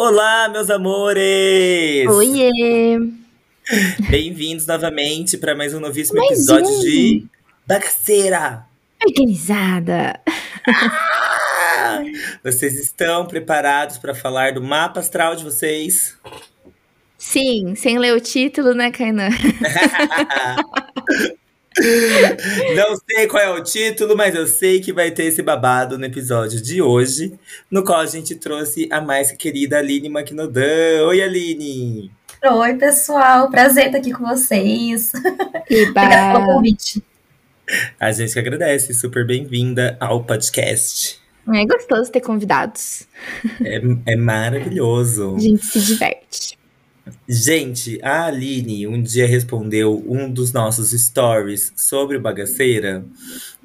Olá, meus amores! Oiê! Bem-vindos novamente para mais um novíssimo Mais episódio um. de Bagaceira! Organizada. Ah! Vocês estão preparados para falar do mapa astral de vocês? Sim, sem ler o título, né, Kainan? Não sei qual é o título, mas eu sei que vai ter esse babado no episódio de hoje, no qual a gente trouxe a mais querida Aline Maquinodan. Oi, Aline! Oi, pessoal. Prazer estar aqui com vocês. Obrigada pelo Eba! convite. A gente que agradece, super bem-vinda ao podcast. É gostoso ter convidados. É, é maravilhoso. A gente se diverte. Gente, a Aline um dia respondeu um dos nossos stories sobre o Bagaceira.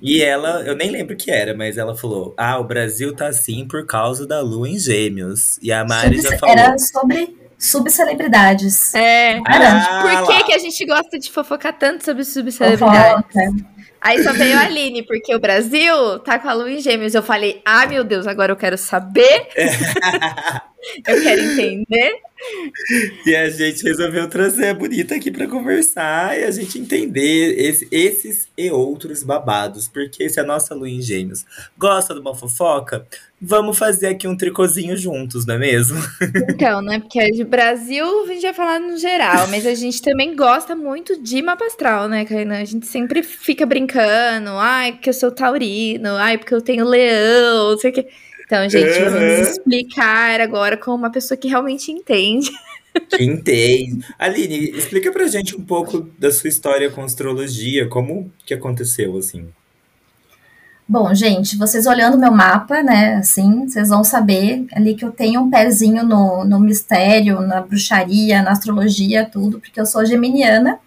E ela, eu nem lembro o que era, mas ela falou: Ah, o Brasil tá assim por causa da lua em Gêmeos. E a Mari já Sub- falou. Era sobre subcelebridades. É. Ah, Por que, lá. que a gente gosta de fofocar tanto sobre subcelebridade? Fofoca. Aí só veio a Aline, porque o Brasil tá com a lua em gêmeos. Eu falei, ah, meu Deus, agora eu quero saber. eu quero entender. E a gente resolveu trazer a Bonita aqui pra conversar e a gente entender esse- esses e outros babados. Porque se a nossa lua em gêmeos gosta de uma fofoca, vamos fazer aqui um tricôzinho juntos, não é mesmo? Então, né? Porque de Brasil a gente vai falar no geral, mas a gente também gosta muito de mapa astral, né, Kainan? A gente sempre fica brincando. Ai, porque eu sou taurino. Ai, porque eu tenho leão, não sei o quê. Então, gente, Uhum. vamos explicar agora com uma pessoa que realmente entende. Que entende. Aline, explica pra gente um pouco da sua história com astrologia, como que aconteceu, assim. Bom, gente, vocês olhando meu mapa, né, assim, vocês vão saber ali que eu tenho um pezinho no, no mistério, na bruxaria, na astrologia, tudo, porque eu sou geminiana,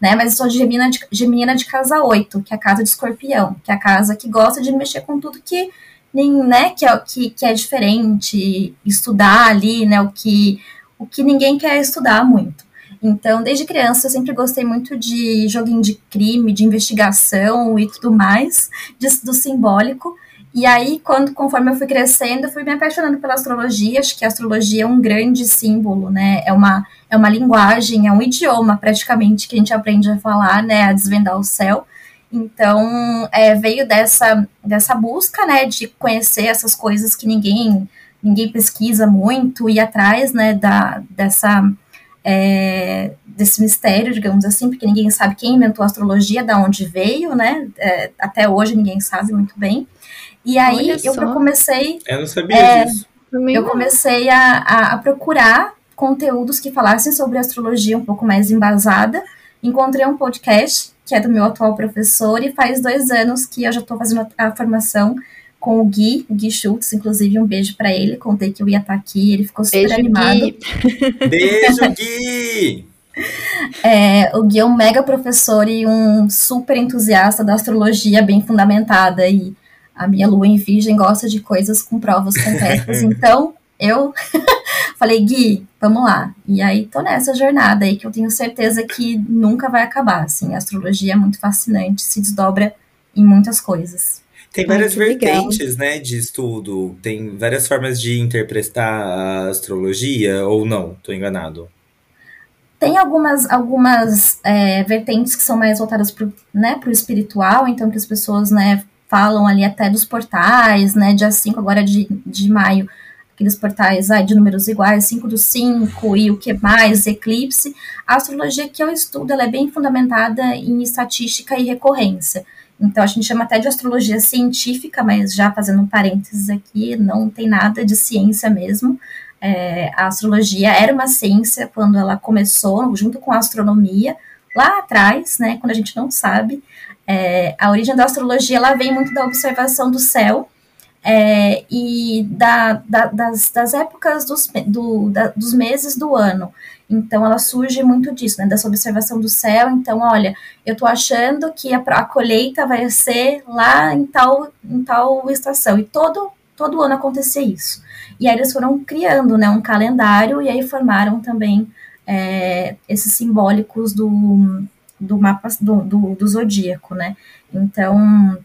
né, mas eu sou gemina de, geminiana de casa 8, que é a casa de escorpião, que é a casa que gosta de mexer com tudo que, nem, né, que é, que, que é diferente, estudar ali, né, o que, o que ninguém quer estudar muito. Então, desde criança, eu sempre gostei muito de joguinho de crime, de investigação e tudo mais disso do simbólico. E aí, quando, conforme eu fui crescendo, eu fui me apaixonando pela astrologia. Acho que a astrologia é um grande símbolo, né? É uma, é uma linguagem, é um idioma praticamente que a gente aprende a falar, né? A desvendar o céu. Então, é, veio dessa, dessa busca, né? De conhecer essas coisas que ninguém ninguém pesquisa muito, ir atrás, né? Da, dessa é, desse mistério, digamos assim, porque ninguém sabe quem inventou a astrologia, da onde veio, né? É, até hoje ninguém sabe muito bem. E aí eu comecei, Eu não sabia É, disso. eu comecei a, a, a procurar conteúdos que falassem sobre astrologia um pouco mais embasada. Encontrei um podcast que é do meu atual professor e faz dois anos que eu já estou fazendo a, a formação com o Gui, o Gui Schultz, inclusive um beijo para ele. Contei que eu ia estar aqui, ele ficou super Beijo, animado. Gui. Beijo, Gui! É, o Gui é um mega professor e um super entusiasta da astrologia bem fundamentada. E a minha lua em virgem gosta de coisas com provas concretas. então, eu falei, Gui, vamos lá. E aí, tô nessa jornada aí que eu tenho certeza que nunca vai acabar. Assim, a astrologia é muito fascinante, se desdobra em muitas coisas. Tem várias legal. vertentes, né, de estudo. Tem várias formas de interpretar a astrologia, ou não? Tô enganado. Tem algumas, algumas é, vertentes que são mais voltadas para né, o espiritual, então que as pessoas né, falam ali até dos portais, né? Dia 5 agora de, de maio, aqueles portais ai, de números iguais, 5 do 5 e o que mais, eclipse. A astrologia que eu estudo ela é bem fundamentada em estatística e recorrência. Então a gente chama até de astrologia científica, mas já fazendo um parênteses aqui, não tem nada de ciência mesmo. É, a astrologia era uma ciência quando ela começou, junto com a astronomia, lá atrás, né, quando a gente não sabe. É, a origem da astrologia ela vem muito da observação do céu é, e da, da, das, das, épocas dos, do, da, dos meses do ano. Então, ela surge muito disso, né, dessa observação do céu. Então, olha, eu estou achando que a, a, colheita vai ser lá em tal, em tal estação. E todo, todo ano acontecia isso. E aí eles foram criando né, um calendário e aí formaram também é, esses simbólicos do, do mapa do, do, do zodíaco, né? Então,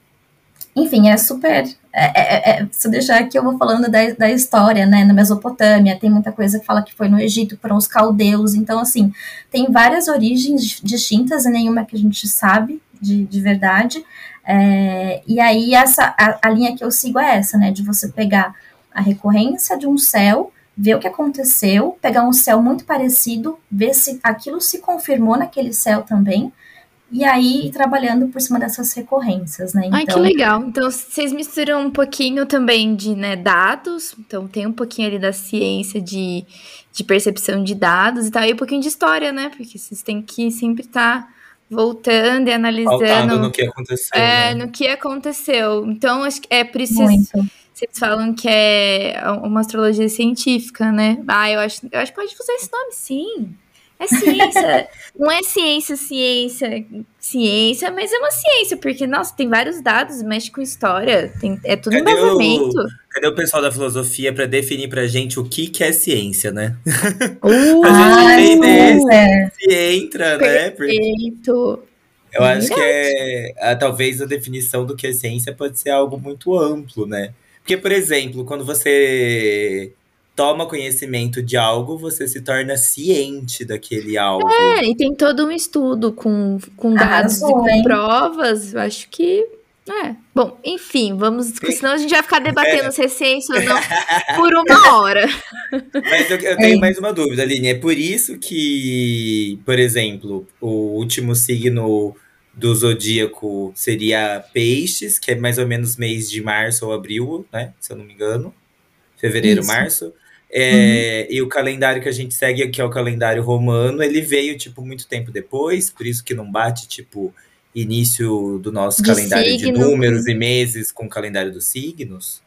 enfim, é super. É, é, é, se eu deixar aqui, eu vou falando da, da história, né? Na Mesopotâmia, tem muita coisa que fala que foi no Egito, foram os caldeus. Então, assim, tem várias origens distintas e nenhuma que a gente sabe de, de verdade. É, e aí, essa, a, a linha que eu sigo é essa, né? De você pegar a recorrência de um céu, ver o que aconteceu, pegar um céu muito parecido, ver se aquilo se confirmou naquele céu também e aí trabalhando por cima dessas recorrências, né? Então... Ai, que então legal. Então, vocês misturam um pouquinho também de né, dados, então tem um pouquinho ali da ciência de, de percepção de dados e tal, e um pouquinho de história, né? Porque vocês têm que sempre estar tá voltando e analisando. Faltando no que aconteceu. É, né? no que aconteceu. Então, acho que é isso. Muito. Vocês falam que é uma astrologia científica, né? Ah, eu acho, eu acho que pode usar esse nome, sim. É ciência. não é ciência, ciência, ciência, mas é uma ciência, porque, nossa, tem vários dados, mexe com história, tem, é tudo cadê embasamento. O, cadê o pessoal da filosofia para definir pra gente o que, que é ciência, né? Uh, a gente entender é. se entra, né? Perfeito. Eu acho que é, a, talvez a definição do que é ciência pode ser algo muito amplo, né? Porque, por exemplo, quando você toma conhecimento de algo, você se torna ciente daquele algo. É, e tem todo um estudo com, com dados e com provas. Eu acho que. É. Bom, enfim, vamos. Senão a gente vai ficar debatendo é. se é ciência ou não por uma hora. Mas eu, eu tenho é. mais uma dúvida, Aline. É por isso que, por exemplo, o último signo do zodíaco seria Peixes, que é mais ou menos mês de março ou abril, né? Se eu não me engano. Fevereiro, Isso. março. É, uhum. E o calendário que a gente segue, que é o calendário romano, ele veio, tipo, muito tempo depois, por isso que não bate, tipo, início do nosso de calendário signo. de números e meses com o calendário dos signos.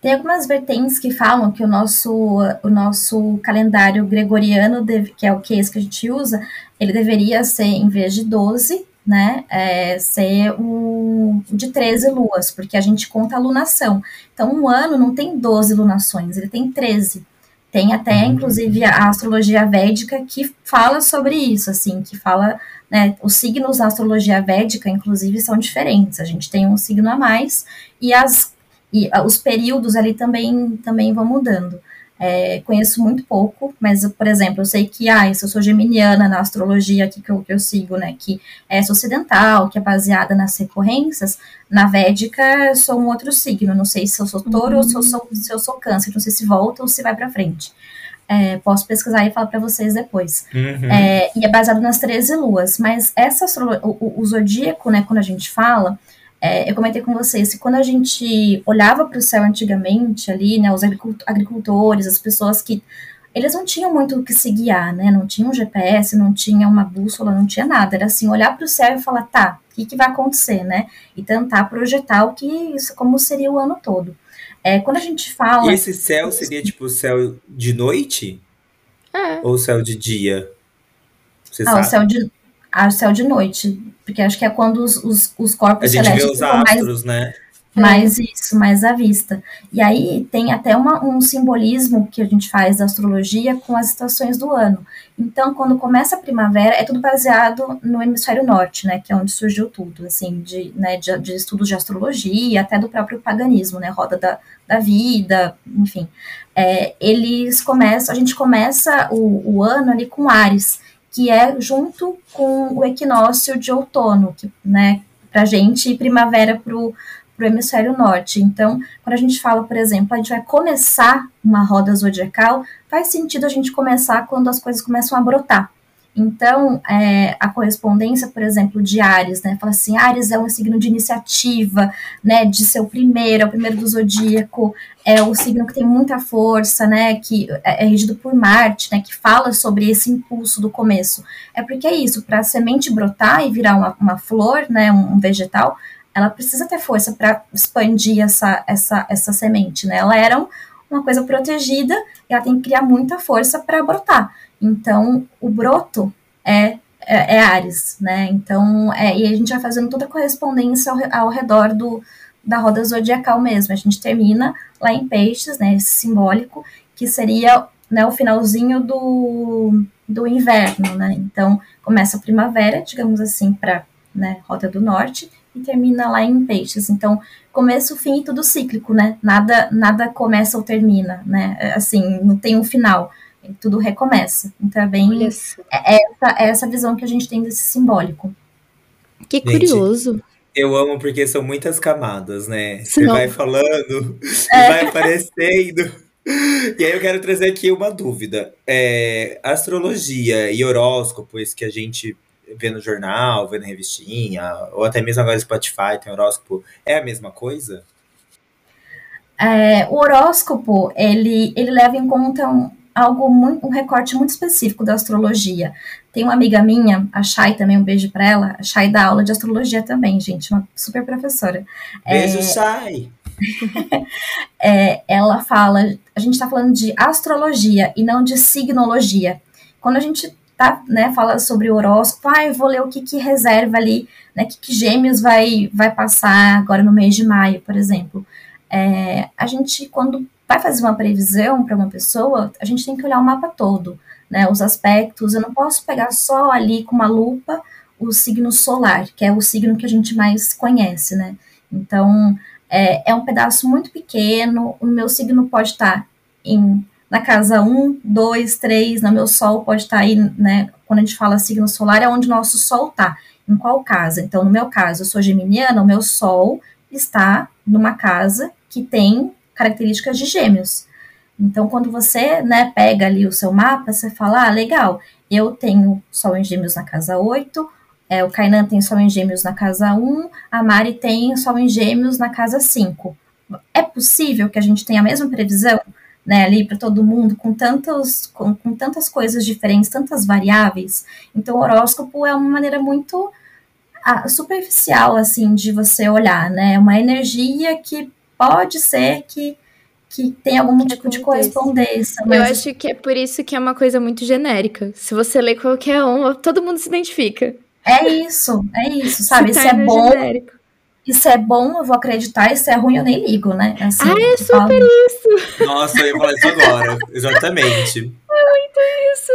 Tem algumas vertentes que falam que o nosso, o nosso calendário gregoriano, deve, que é o que esse que a gente usa, ele deveria ser, em vez de 12, né, é, ser o de 13 luas, porque a gente conta a lunação. Então, um ano não tem 12 lunações, ele tem 13. Tem até, uhum. inclusive, a astrologia védica que fala sobre isso, assim, que fala, né, os signos na astrologia védica, inclusive, são diferentes. A gente tem um signo a mais e, as, e os períodos ali também, também vão mudando. É, conheço muito pouco, mas, por exemplo, eu sei que, ah, se eu sou geminiana na astrologia aqui que eu, que eu sigo, né, que é ocidental, que é baseada nas recorrências, na védica eu sou um outro signo, não sei se eu sou touro uhum. ou se eu sou, se eu sou câncer, não sei se volta ou se vai para frente. É, posso pesquisar e falar para vocês depois. Uhum. É, e é baseado nas 13 luas, mas essa o, o zodíaco, né, quando a gente fala, é, eu comentei com vocês que quando a gente olhava para o céu antigamente ali, né, os agricultores, as pessoas que eles não tinham muito o que se guiar, né? Não tinha um GPS, não tinha uma bússola, não tinha nada. Era assim, olhar para o céu e falar, tá, o que, que vai acontecer, né? E tentar projetar o que isso, como seria o ano todo. É, quando a gente fala. E esse céu seria tipo o céu de noite? É. Ou o céu de dia? Você ah, sabe? o céu de, ah, o céu de noite porque acho que é quando os, os, os corpos a gente celestes vê os astros, mais, né? mais isso, mais à vista. E aí tem até uma, um simbolismo que a gente faz da astrologia com as estações do ano. Então, quando começa a primavera, é tudo baseado no hemisfério norte, né, que é onde surgiu tudo, assim, de, né, de, de estudos de astrologia, até do próprio paganismo, né, roda da, da vida, enfim. É, eles começam, a gente começa o, o ano ali com Ares, que é junto com o equinócio de outono, que, né, para gente, e primavera para o hemisfério norte. Então, quando a gente fala, por exemplo, a gente vai começar uma roda zodiacal, faz sentido a gente começar quando as coisas começam a brotar. Então, é, a correspondência, por exemplo, de Ares, né? Fala assim, Ares é um signo de iniciativa, né? De ser o primeiro, é o primeiro do zodíaco, é o signo que tem muita força, né? Que é, é regido por Marte, né? Que fala sobre esse impulso do começo. É porque é isso, para a semente brotar e virar uma, uma flor, né? Um, um vegetal, ela precisa ter força para expandir essa, essa, essa semente, né? Ela era um, uma coisa protegida e ela tem que criar muita força para brotar. Então, o broto é, é, é Ares, né? Então, é, e a gente vai fazendo toda a correspondência ao, ao redor do, da roda zodiacal mesmo. A gente termina lá em Peixes, né? Esse simbólico, que seria né, o finalzinho do, do inverno, né? Então, começa a primavera, digamos assim, para né, Rota do Norte, e termina lá em Peixes. Então, começo, fim e tudo cíclico, né? Nada, nada começa ou termina, né? Assim, não tem um final tudo recomeça. Então é bem é, é essa, é essa visão que a gente tem desse simbólico. Que gente, curioso. Eu amo porque são muitas camadas, né? Você vai falando é. e vai aparecendo. E aí eu quero trazer aqui uma dúvida. É, astrologia e horóscopos que a gente vê no jornal, vê na revistinha, ou até mesmo agora no Spotify tem horóscopo, é a mesma coisa? É, o horóscopo, ele, ele leva em conta um, algo muito, um recorte muito específico da astrologia. Tem uma amiga minha, a Chay também, um beijo para ela. A Chay dá aula de astrologia também, gente, uma super professora. Beijo, é, Chay! é, ela fala, a gente está falando de astrologia e não de signologia. Quando a gente tá, né, fala sobre o horóscopo, ah, eu vou ler o que, que reserva ali, né, que, que gêmeos vai, vai passar agora no mês de maio, por exemplo. É, a gente, quando vai fazer uma previsão para uma pessoa, a gente tem que olhar o mapa todo, né? Os aspectos. Eu não posso pegar só ali com uma lupa o signo solar, que é o signo que a gente mais conhece, né? Então, é, é um pedaço muito pequeno. O meu signo pode estar em, na casa 1, 2, 3, no meu sol pode estar aí, né? Quando a gente fala signo solar, é onde o nosso sol está. Em qual casa? Então, no meu caso, eu sou geminiana, o meu sol está numa casa que tem características de gêmeos. Então, quando você né, pega ali o seu mapa, você fala, ah, legal, eu tenho Sol em Gêmeos na casa 8, é, o Kainan tem Sol em Gêmeos na casa 1, a Mari tem Sol em Gêmeos na casa 5. É possível que a gente tenha a mesma previsão né, ali para todo mundo, com, tantos, com, com tantas coisas diferentes, tantas variáveis? Então, o horóscopo é uma maneira muito ah, superficial, assim, de você olhar, né? Uma energia que pode ser que, que tenha algum tipo de correspondência. Mas... Eu acho que é por isso que é uma coisa muito genérica. Se você lê qualquer um, todo mundo se identifica. É isso, é isso, sabe? Isso é bom. Genérico. Isso é bom, eu vou acreditar, isso é ruim, eu nem ligo, né? Assim, ah, é super falo... isso! Nossa, eu ia falar isso agora, exatamente. É muito isso.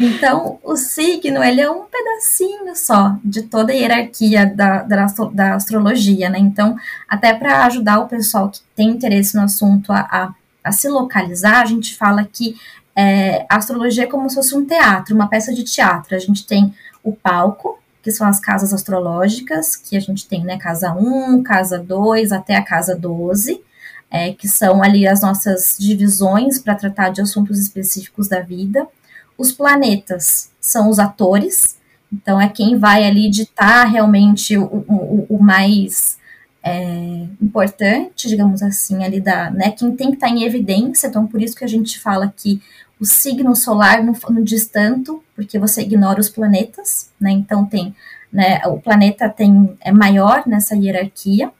Então, o signo, ele é um pedacinho só de toda a hierarquia da, da, da astrologia, né? Então, até para ajudar o pessoal que tem interesse no assunto a, a, a se localizar, a gente fala que é, a astrologia é como se fosse um teatro, uma peça de teatro. A gente tem o palco, que são as casas astrológicas, que a gente tem, né, casa 1, casa 2, até a casa 12, é, que são ali as nossas divisões para tratar de assuntos específicos da vida. Os planetas são os atores, então é quem vai ali ditar realmente o, o, o mais é, importante, digamos assim, ali da, né, quem tem que estar tá em evidência, então por isso que a gente fala que o signo solar não, não diz tanto, porque você ignora os planetas, né, então tem, né, o planeta tem, é maior nessa hierarquia,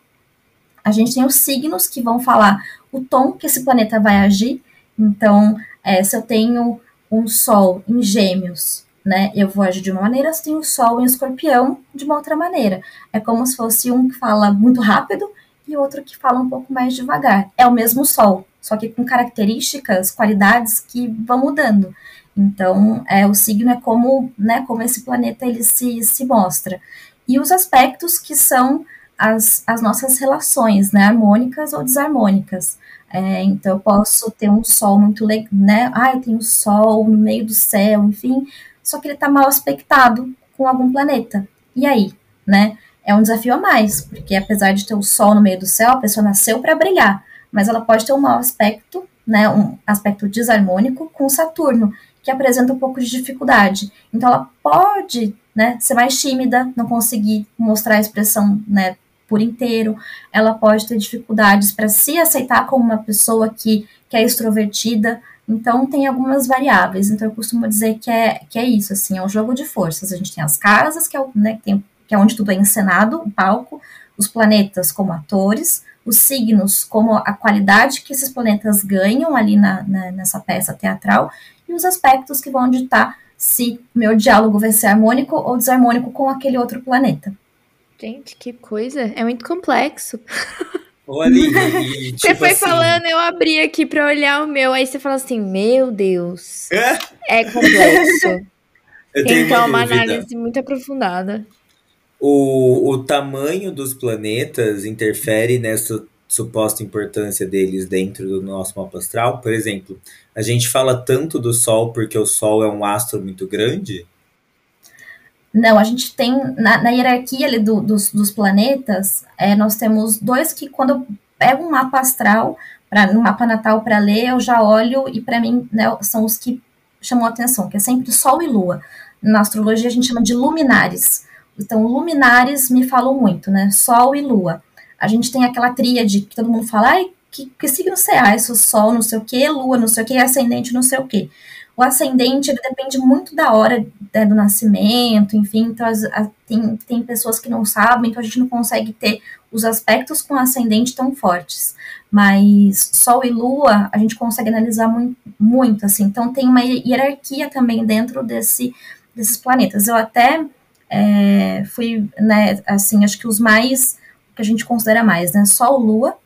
a gente tem os signos que vão falar o tom que esse planeta vai agir, então, é, se eu tenho um Sol em Gêmeos, né? Eu vou agir de uma maneira, se tem o Sol em Escorpião de uma outra maneira. É como se fosse um que fala muito rápido e outro que fala um pouco mais devagar. É o mesmo Sol, só que com características, qualidades que vão mudando. Então, é, o signo é como, né, como esse planeta ele se, se mostra. E os aspectos que são as, as nossas relações, né, harmônicas ou desarmônicas. É, então, eu posso ter um sol muito legal, né? Ai, tem um sol no meio do céu, enfim, só que ele está mal aspectado com algum planeta. E aí, né? É um desafio a mais, porque apesar de ter o sol no meio do céu, a pessoa nasceu para brilhar, mas ela pode ter um mau aspecto né, um aspecto desarmônico com Saturno, que apresenta um pouco de dificuldade. Então ela pode, né, ser mais tímida, não conseguir mostrar a expressão, né, por inteiro. Ela pode ter dificuldades para se aceitar como uma pessoa que, que é extrovertida. Então tem algumas variáveis. Então eu costumo dizer que é, que é isso, assim, é um jogo de forças. A gente tem as casas, que é, né, tem, que é onde tudo é encenado, o palco, os planetas como atores, os signos como a qualidade que esses planetas ganham ali na, na, nessa peça teatral e os aspectos que vão ditar se meu diálogo vai ser harmônico ou desarmônico com aquele outro planeta. Gente, que coisa! É muito complexo. Olha, e, tipo você foi assim... falando, eu abri aqui para olhar o meu, aí você fala assim: Meu Deus, é, é complexo. Eu Tem uma, uma análise muito aprofundada. O, o tamanho dos planetas interfere nessa suposta importância deles dentro do nosso mapa astral? Por exemplo, a gente fala tanto do Sol porque o Sol é um astro muito grande? Não, a gente tem, na, na hierarquia ali do, dos, dos planetas, é, nós temos dois que, quando eu pego um mapa astral, pra, um mapa natal para ler, eu já olho e para mim né, são os que chamam atenção, que é sempre Sol e Lua. Na astrologia a gente chama de luminares. Então, luminares me falam muito, né? Sol e Lua. A gente tem aquela tríade que todo mundo fala, ai, que, que signo você é? Ah, isso Sol, não sei o quê, Lua, não sei o quê, ascendente, não sei o quê. O ascendente, ele depende muito da hora né, do nascimento, enfim, então as, a, tem, tem pessoas que não sabem, então a gente não consegue ter os aspectos com ascendente tão fortes. Mas Sol e Lua, a gente consegue analisar muito, muito assim, então tem uma hierarquia também dentro desse, desses planetas. Eu até é, fui, né, assim, acho que os mais, que a gente considera mais, né, Sol, Lua,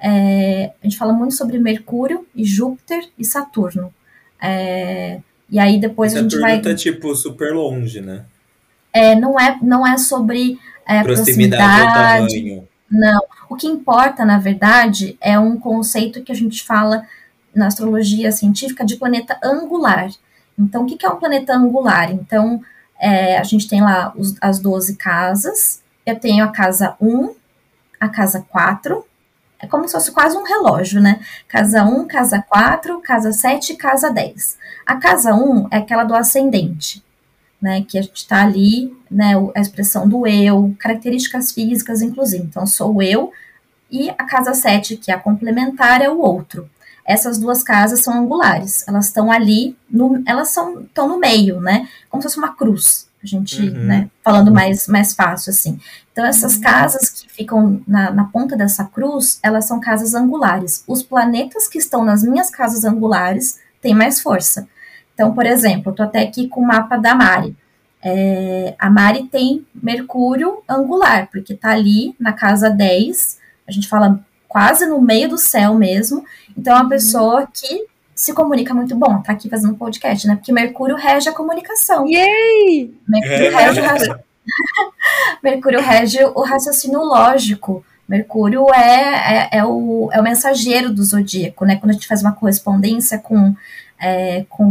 é, a gente fala muito sobre Mercúrio e Júpiter e Saturno. É, e aí depois Saturno a gente vai. tá tipo super longe, né? É, não é, não é sobre é, proximidade, proximidade tamanho. Não. O que importa, na verdade, é um conceito que a gente fala na astrologia científica de planeta angular. Então, o que é um planeta angular? Então, é, a gente tem lá os, as 12 casas. Eu tenho a casa 1, a casa 4, é como se fosse quase um relógio, né? Casa 1, casa 4, casa 7 casa 10. A casa 1 é aquela do ascendente, né? Que a gente está ali, né? A expressão do eu, características físicas, inclusive. Então, sou eu, e a casa 7, que é a complementar, é o outro. Essas duas casas são angulares, elas estão ali, no, elas são, estão no meio, né? Como se fosse uma cruz a gente, uhum. né, falando mais, mais fácil, assim. Então, essas uhum. casas que ficam na, na ponta dessa cruz, elas são casas angulares. Os planetas que estão nas minhas casas angulares têm mais força. Então, por exemplo, eu tô até aqui com o mapa da Mari. É, a Mari tem Mercúrio angular, porque tá ali na casa 10, a gente fala quase no meio do céu mesmo. Então, é uma uhum. pessoa que se comunica muito bom, tá aqui fazendo podcast, né? Porque Mercúrio rege a comunicação. Yay! Mercúrio, é. rege, o Mercúrio rege o raciocínio lógico. Mercúrio é, é, é, o, é o mensageiro do zodíaco, né? Quando a gente faz uma correspondência com, é, com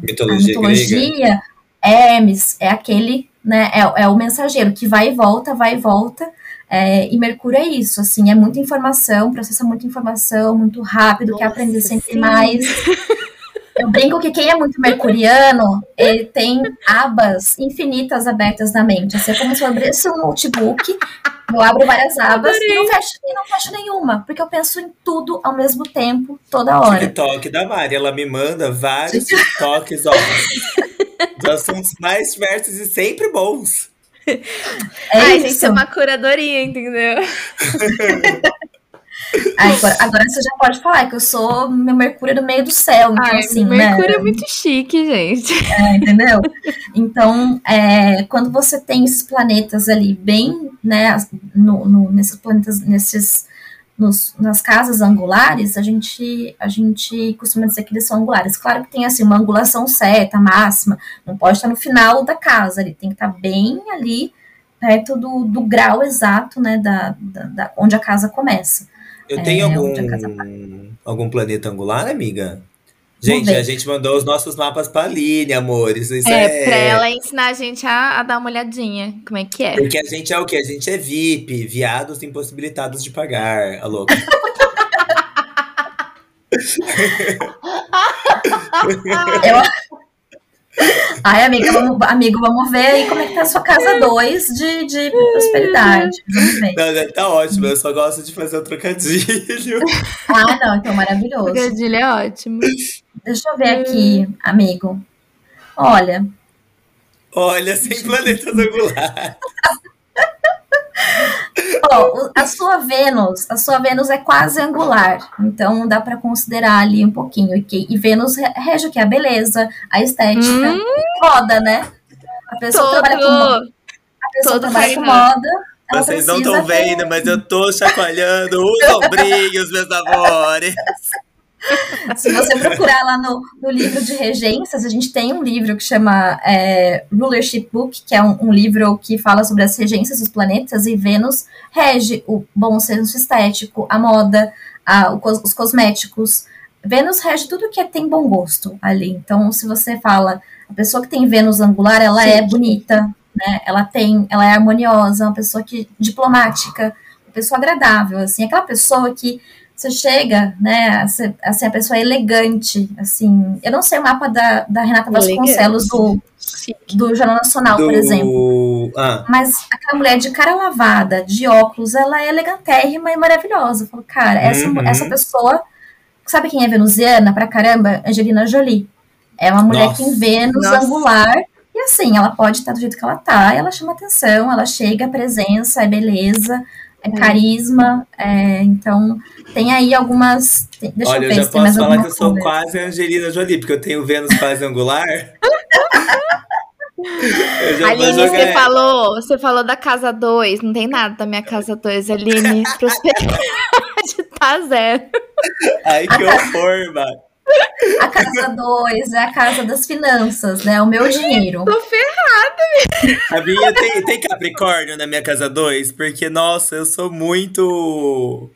mitologia, a mitologia Hermes é aquele, né? É, é o mensageiro que vai e volta, vai e volta. É, e Mercúrio é isso, assim, é muita informação, processa muita informação, muito rápido, Nossa, quer aprender sempre sim. mais. Eu brinco que quem é muito mercuriano, ele tem abas infinitas abertas na mente. Assim, é como se eu abrisse um notebook, eu abro várias abas e não, fecho, e não fecho nenhuma, porque eu penso em tudo ao mesmo tempo, toda hora. TikTok da Mari, ela me manda vários TikToks, ó. de assuntos mais diversos e sempre bons. É Ai, isso. gente, é uma curadoria, entendeu? Aí, agora, agora, você já pode falar que eu sou meu Mercúrio do meio do céu. Então, Ai, assim, Mercúrio né? é muito chique, gente. É, entendeu? Então, é, quando você tem esses planetas ali bem, né, no, no, nesses planetas, nesses nos, nas casas angulares, a gente, a gente costuma dizer que eles são angulares. Claro que tem assim uma angulação certa, máxima, não pode estar no final da casa, ele tem que estar bem ali, perto do, do grau exato, né, da, da, da onde a casa começa. Eu tenho é, algum, algum planeta angular, amiga? Gente, a gente mandou os nossos mapas pra Aline, amores. Isso é, é, pra ela ensinar a gente a, a, dar uma olhadinha. Como é que é? Porque a gente é o quê? A gente é VIP, viados impossibilitados de pagar, a louca. Eu... Ai, amiga, vamos, amigo, vamos ver aí como é que tá a sua casa 2 de, de prosperidade. Vamos ver. Não, tá ótimo, eu só gosto de fazer o trocadilho. Ah, não, então maravilhoso. Trocadilho é ótimo. Deixa eu ver aqui, amigo. Olha. Olha, sem planetas angulares. Oh, a sua Vênus, a sua Vênus é quase angular, então dá para considerar ali um pouquinho. E, e Vênus rege o que? A beleza, a estética, hum, moda, né? A pessoa todo, trabalha com moda. A pessoa trabalha com moda. Vocês não estão vendo, mas eu tô chacoalhando os ombrinhos, meus amores. Se você procurar lá no, no, livro de regências, a gente tem um livro que chama é, Rulership Book, que é um, um, livro que fala sobre as regências dos planetas, e Vênus rege o bom senso estético, a moda, a, o, os cosméticos. Vênus rege tudo que é, tem bom gosto ali. Então, se você fala, a pessoa que tem Vênus angular, ela Sim. é bonita, né? Ela tem, ela é harmoniosa, uma pessoa que diplomática, uma pessoa agradável, assim, aquela pessoa que você chega, né, assim, a pessoa é elegante, assim, eu não sei o mapa da, da Renata Vasconcelos do, do Jornal Nacional, do... por exemplo, ah. mas aquela mulher de cara lavada, de óculos, ela é elegantérrima e maravilhosa, eu falo, cara, essa, uhum. essa pessoa, sabe quem é venusiana pra caramba? Angelina Jolie, é uma mulher Nossa. que em Vênus Nossa. angular, e assim, ela pode estar do jeito que ela tá, ela chama atenção, ela chega, a presença, é beleza, é carisma, é, então tem aí algumas. Deixa Olha, eu, ver, eu já posso falar que eu sou quase Angelina Jolie, porque eu tenho Vênus quase angular. Aline, você falou, você falou da casa 2, não tem nada da minha casa 2, Aline. Prosperidade tá zero. Ai, que horror, mano. A casa 2 é a casa das finanças, né? O meu dinheiro. Tô ferrada. A minha tem, tem Capricórnio na minha casa 2, porque, nossa, eu sou muito.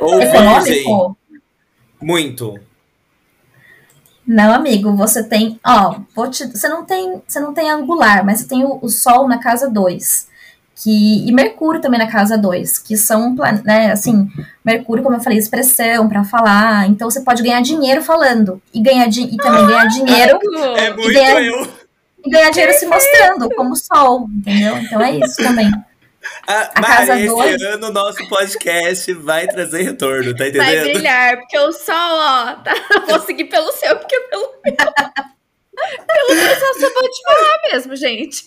Ou virgem. Muito. Não, amigo, você tem, ó, te, você não tem, você não tem angular, mas você tem o, o Sol na casa 2 que e Mercúrio também na casa 2, que são, né, assim, Mercúrio, como eu falei, expressão para falar, então você pode ganhar dinheiro falando e ganhar e também ganhar dinheiro é muito e ganhar, eu. e ganhar dinheiro se mostrando como sol, entendeu? Então é isso também. Ah, a Mari, casa esse dois... ano o nosso podcast vai trazer retorno, tá entendendo? Vai brilhar, porque o sol, ó, tá, vou seguir pelo seu, porque pelo meu. pelo só você pode falar mesmo, gente.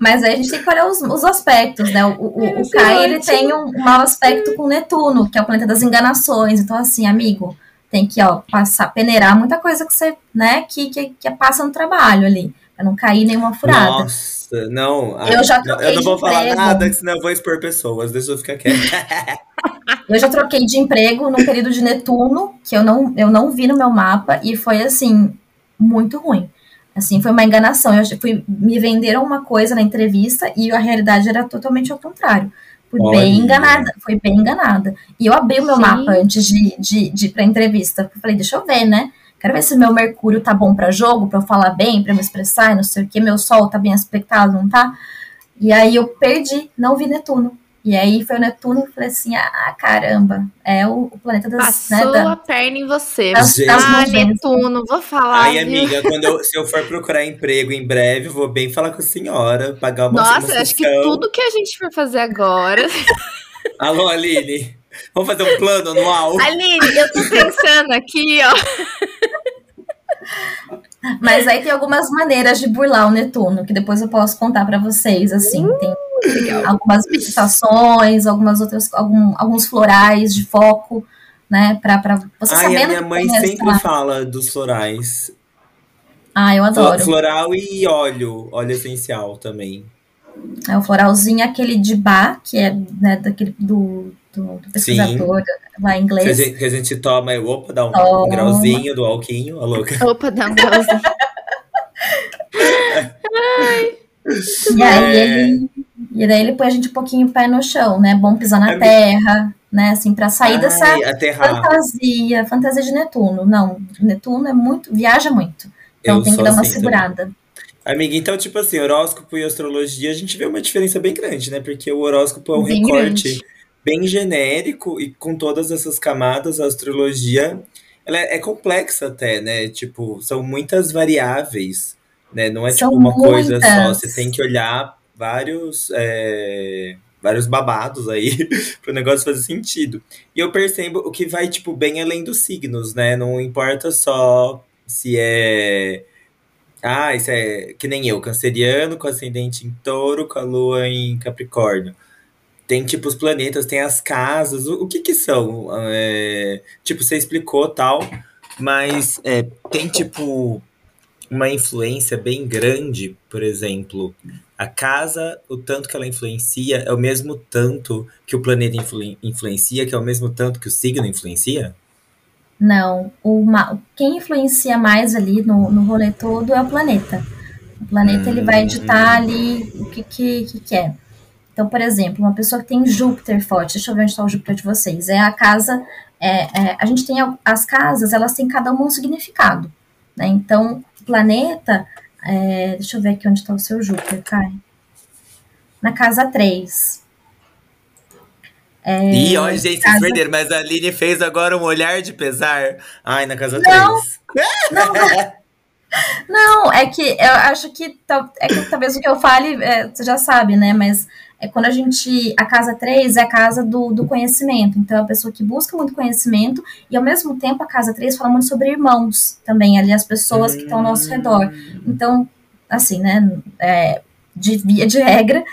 Mas aí a gente tem que olhar os, os aspectos, né? O, o, o Kai, ele tem um, mau aspecto com Netuno, que é o planeta das enganações. Então, assim, amigo, tem que, ó, passar, peneirar muita coisa que você, né, que, que, que passa no trabalho ali, pra não cair nenhuma furada. Nossa, não. Eu já troquei Eu não vou de falar emprego. nada, senão eu vou expor pessoas. Deixa eu ficar quieta. eu já troquei de emprego no período de Netuno, que eu não, eu não vi no meu mapa, e foi, assim, muito ruim. Assim, foi uma enganação. Eu fui, me venderam uma coisa na entrevista e a realidade era totalmente ao contrário. Fui Olha. bem enganada, fui bem enganada. E eu abri o meu Sim. mapa antes de, de, de ir pra entrevista. Eu falei, deixa eu ver, né? Quero ver se meu Mercúrio tá bom para jogo, para eu falar bem, para me expressar, não sei o que. Meu Sol tá bem aspectado, não tá? E aí eu perdi, não vi Netuno. E aí foi o Netuno e falei assim: ah, caramba, é o, o planeta das. Passou né, da, a perna em você. Das, das ah, Netuno, vou falar. Aí, amiga, quando eu, se eu for procurar emprego em breve, vou bem falar com a senhora, pagar uma Nossa, uma acho que tudo que a gente for fazer agora. Alô, Aline? Vamos fazer um plano anual? Aline, eu tô pensando aqui, ó. Mas aí tem algumas maneiras de burlar o Netuno, que depois eu posso contar para vocês, assim, tem legal. algumas meditações, algumas outras, algum, alguns florais de foco, né, para você Ai, sabendo a minha mãe sempre fala dos florais. Ah, eu adoro. Floral e óleo, óleo essencial também. É o floralzinho, aquele de Bach, que é né, daquele, do, do, do pesquisador Sim. lá em inglês. Que a, gente, que a gente toma, opa, dá um, toma. um grauzinho do alquinho, a louca. Opa, dá um grauzinho. Ai. E aí é. ele. E daí ele põe a gente um pouquinho pé no chão, né? Bom pisar na é terra, né? Assim, pra sair Ai, dessa fantasia, fantasia de Netuno. Não, Netuno é muito, viaja muito. Então Eu tem que dar uma assim segurada. Também. Amiga, então, tipo assim, horóscopo e astrologia, a gente vê uma diferença bem grande, né? Porque o horóscopo é um bem recorte grande. bem genérico e com todas essas camadas, a astrologia ela é, é complexa até, né? Tipo, são muitas variáveis, né? Não é São tipo uma coisa só, muitas. você tem que olhar vários, é, vários babados aí para o negócio fazer sentido. E eu percebo o que vai, tipo, bem além dos signos, né? Não importa só se é. Ah, isso é que nem eu, canceriano, com ascendente em touro, com a lua em Capricórnio. Tem, tipo, os planetas, tem as casas, o, o que que são? É, tipo, você explicou tal, mas é, tem, tipo, uma influência bem grande, por exemplo, a casa, o tanto que ela influencia, é o mesmo tanto que o planeta influ- influencia, que é o mesmo tanto que o signo influencia? Não, o ma- quem influencia mais ali no, no rolê todo é o planeta. O planeta ele vai editar Hum, ali o que, que, que que é. Então, por exemplo, uma pessoa que tem Júpiter forte, deixa eu ver onde está o Júpiter de vocês. É a casa, é, é, a gente tem as casas, elas têm cada uma um significado, né? Então, o planeta, é, deixa eu ver aqui onde está o seu Júpiter, Kai. Na casa 3. E olha, gente, vocês Casa. perderam, mas a Aline fez agora um olhar de pesar. Ai, na casa Não. 3. Não, é que eu acho que, é que talvez o que eu fale, é, você já sabe, né? Mas é quando a gente. A casa 3 é a casa do, do conhecimento. Então, é a pessoa que busca muito conhecimento, e ao mesmo tempo a casa 3 fala muito sobre irmãos também, ali, as pessoas que estão ao nosso redor. Então, assim, né? é, de via de regra,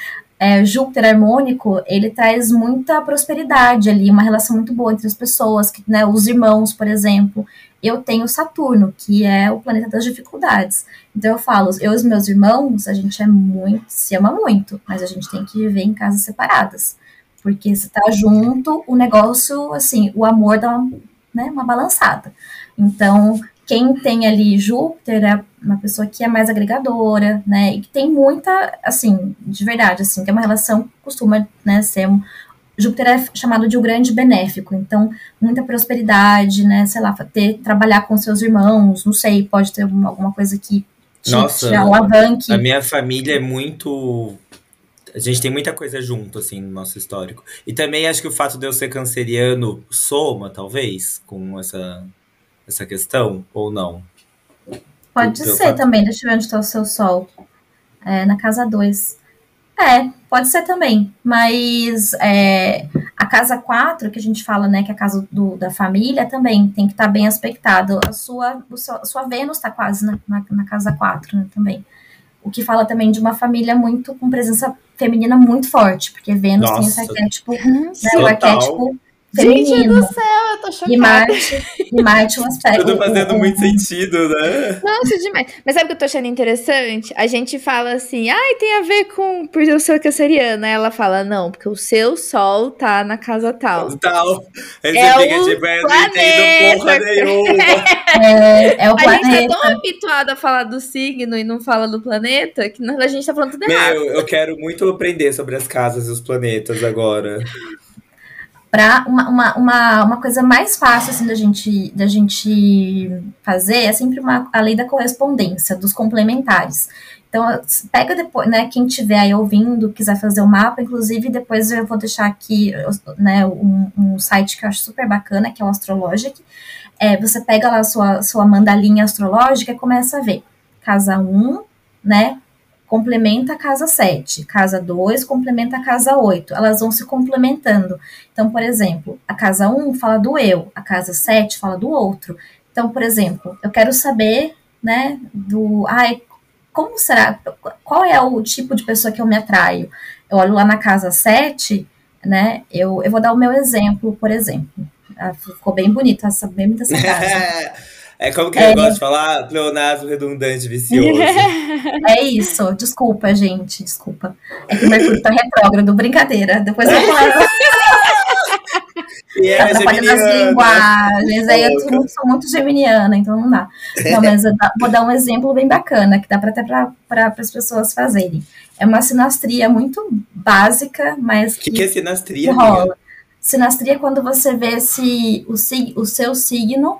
é, Júpiter harmônico, ele traz muita prosperidade ali, uma relação muito boa entre as pessoas, que, né, os irmãos, por exemplo. Eu tenho Saturno, que é o planeta das dificuldades. Então eu falo, eu e os meus irmãos, a gente é muito, se ama muito, mas a gente tem que viver em casas separadas. Porque se tá junto, o negócio, assim, o amor dá uma, né, uma balançada. Então, quem tem ali Júpiter é uma pessoa que é mais agregadora, né? E que tem muita, assim, de verdade, assim, tem uma relação, costuma, né, ser um, Júpiter é chamado de o grande benéfico, então muita prosperidade, né? Sei lá, ter trabalhar com seus irmãos, não sei, pode ter alguma, alguma coisa que te, Nossa, te alavanque. A minha família é muito. A gente tem muita coisa junto, assim, no nosso histórico. E também acho que o fato de eu ser canceriano soma, talvez, com essa, essa questão, ou não? Pode ser também, deixa eu ver onde está o seu sol. É, na casa 2. É, pode ser também. Mas é, a casa 4, que a gente fala, né, que é a casa do- da família, também tem que estar bem aspectado. A sua, o seu- a sua Vênus está quase na, na, na casa 4, né, também. O que fala também de uma família muito com presença feminina muito forte, porque Vênus tem esse Nossa. arquétipo, né, o arquétipo Gente feminino. do céu, eu tô E chocada. Marte, e Marte um aspecto. Tudo fazendo muito sentido, né? Nossa, demais. Mas sabe o que eu tô achando interessante? A gente fala assim, ai, tem a ver com por eu ser canceriana. Aí ela fala, não, porque o seu sol tá na casa tal. Tal. Aí É você fica o tipo, eu não entendo porra planeta. nenhuma. É, é o A gente planeta. tá tão habituado a falar do signo e não fala do planeta que a gente tá falando tudo errado. Meu, eu quero muito aprender sobre as casas e os planetas agora. Pra uma, uma, uma, uma coisa mais fácil assim, da, gente, da gente fazer é sempre uma, a lei da correspondência, dos complementares. Então, pega depois, né, quem estiver aí ouvindo, quiser fazer o mapa, inclusive depois eu vou deixar aqui né, um, um site que eu acho super bacana, que é o Astrologic. É, você pega lá a sua, sua mandalinha astrológica e começa a ver. Casa 1, né, complementa a casa 7, casa 2 complementa a casa 8, elas vão se complementando. Então, por exemplo, a casa 1 fala do eu, a casa 7 fala do outro. Então, por exemplo, eu quero saber, né, do, ai, como será, qual é o tipo de pessoa que eu me atraio? Eu olho lá na casa 7, né, eu, eu vou dar o meu exemplo, por exemplo. Ah, ficou bem bonita essa, bem bonita essa casa. É como que eu gosto de falar? Pleonasmo redundante vicioso. É isso, desculpa, gente, desculpa. É que o Mercúrio tá retrógrado, brincadeira. Depois eu falo, E é atrapalhando as geminiana. linguagens. Aí eu sou, sou muito geminiana, então não dá. Não, mas eu vou dar um exemplo bem bacana, que dá para até para as pessoas fazerem. É uma sinastria muito básica, mas O que, que, que é sinastria? rola. Sinastria é quando você vê se o, o seu signo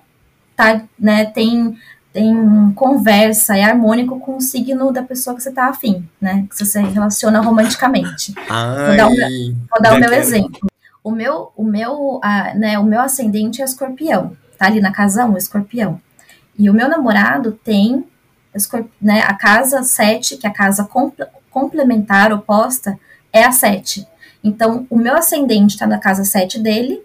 tá, né, tem, tem conversa, é harmônico com o signo da pessoa que você tá afim, né? Que você se relaciona romanticamente. Ai, dar um- Vou dar o meu quero. exemplo. o meu, o meu, a, né, o meu ascendente é escorpião, tá ali na casa 1, escorpião. E o meu namorado tem né, a casa 7, que é a casa complementar, oposta, é a 7. Então, o meu ascendente está na casa 7 dele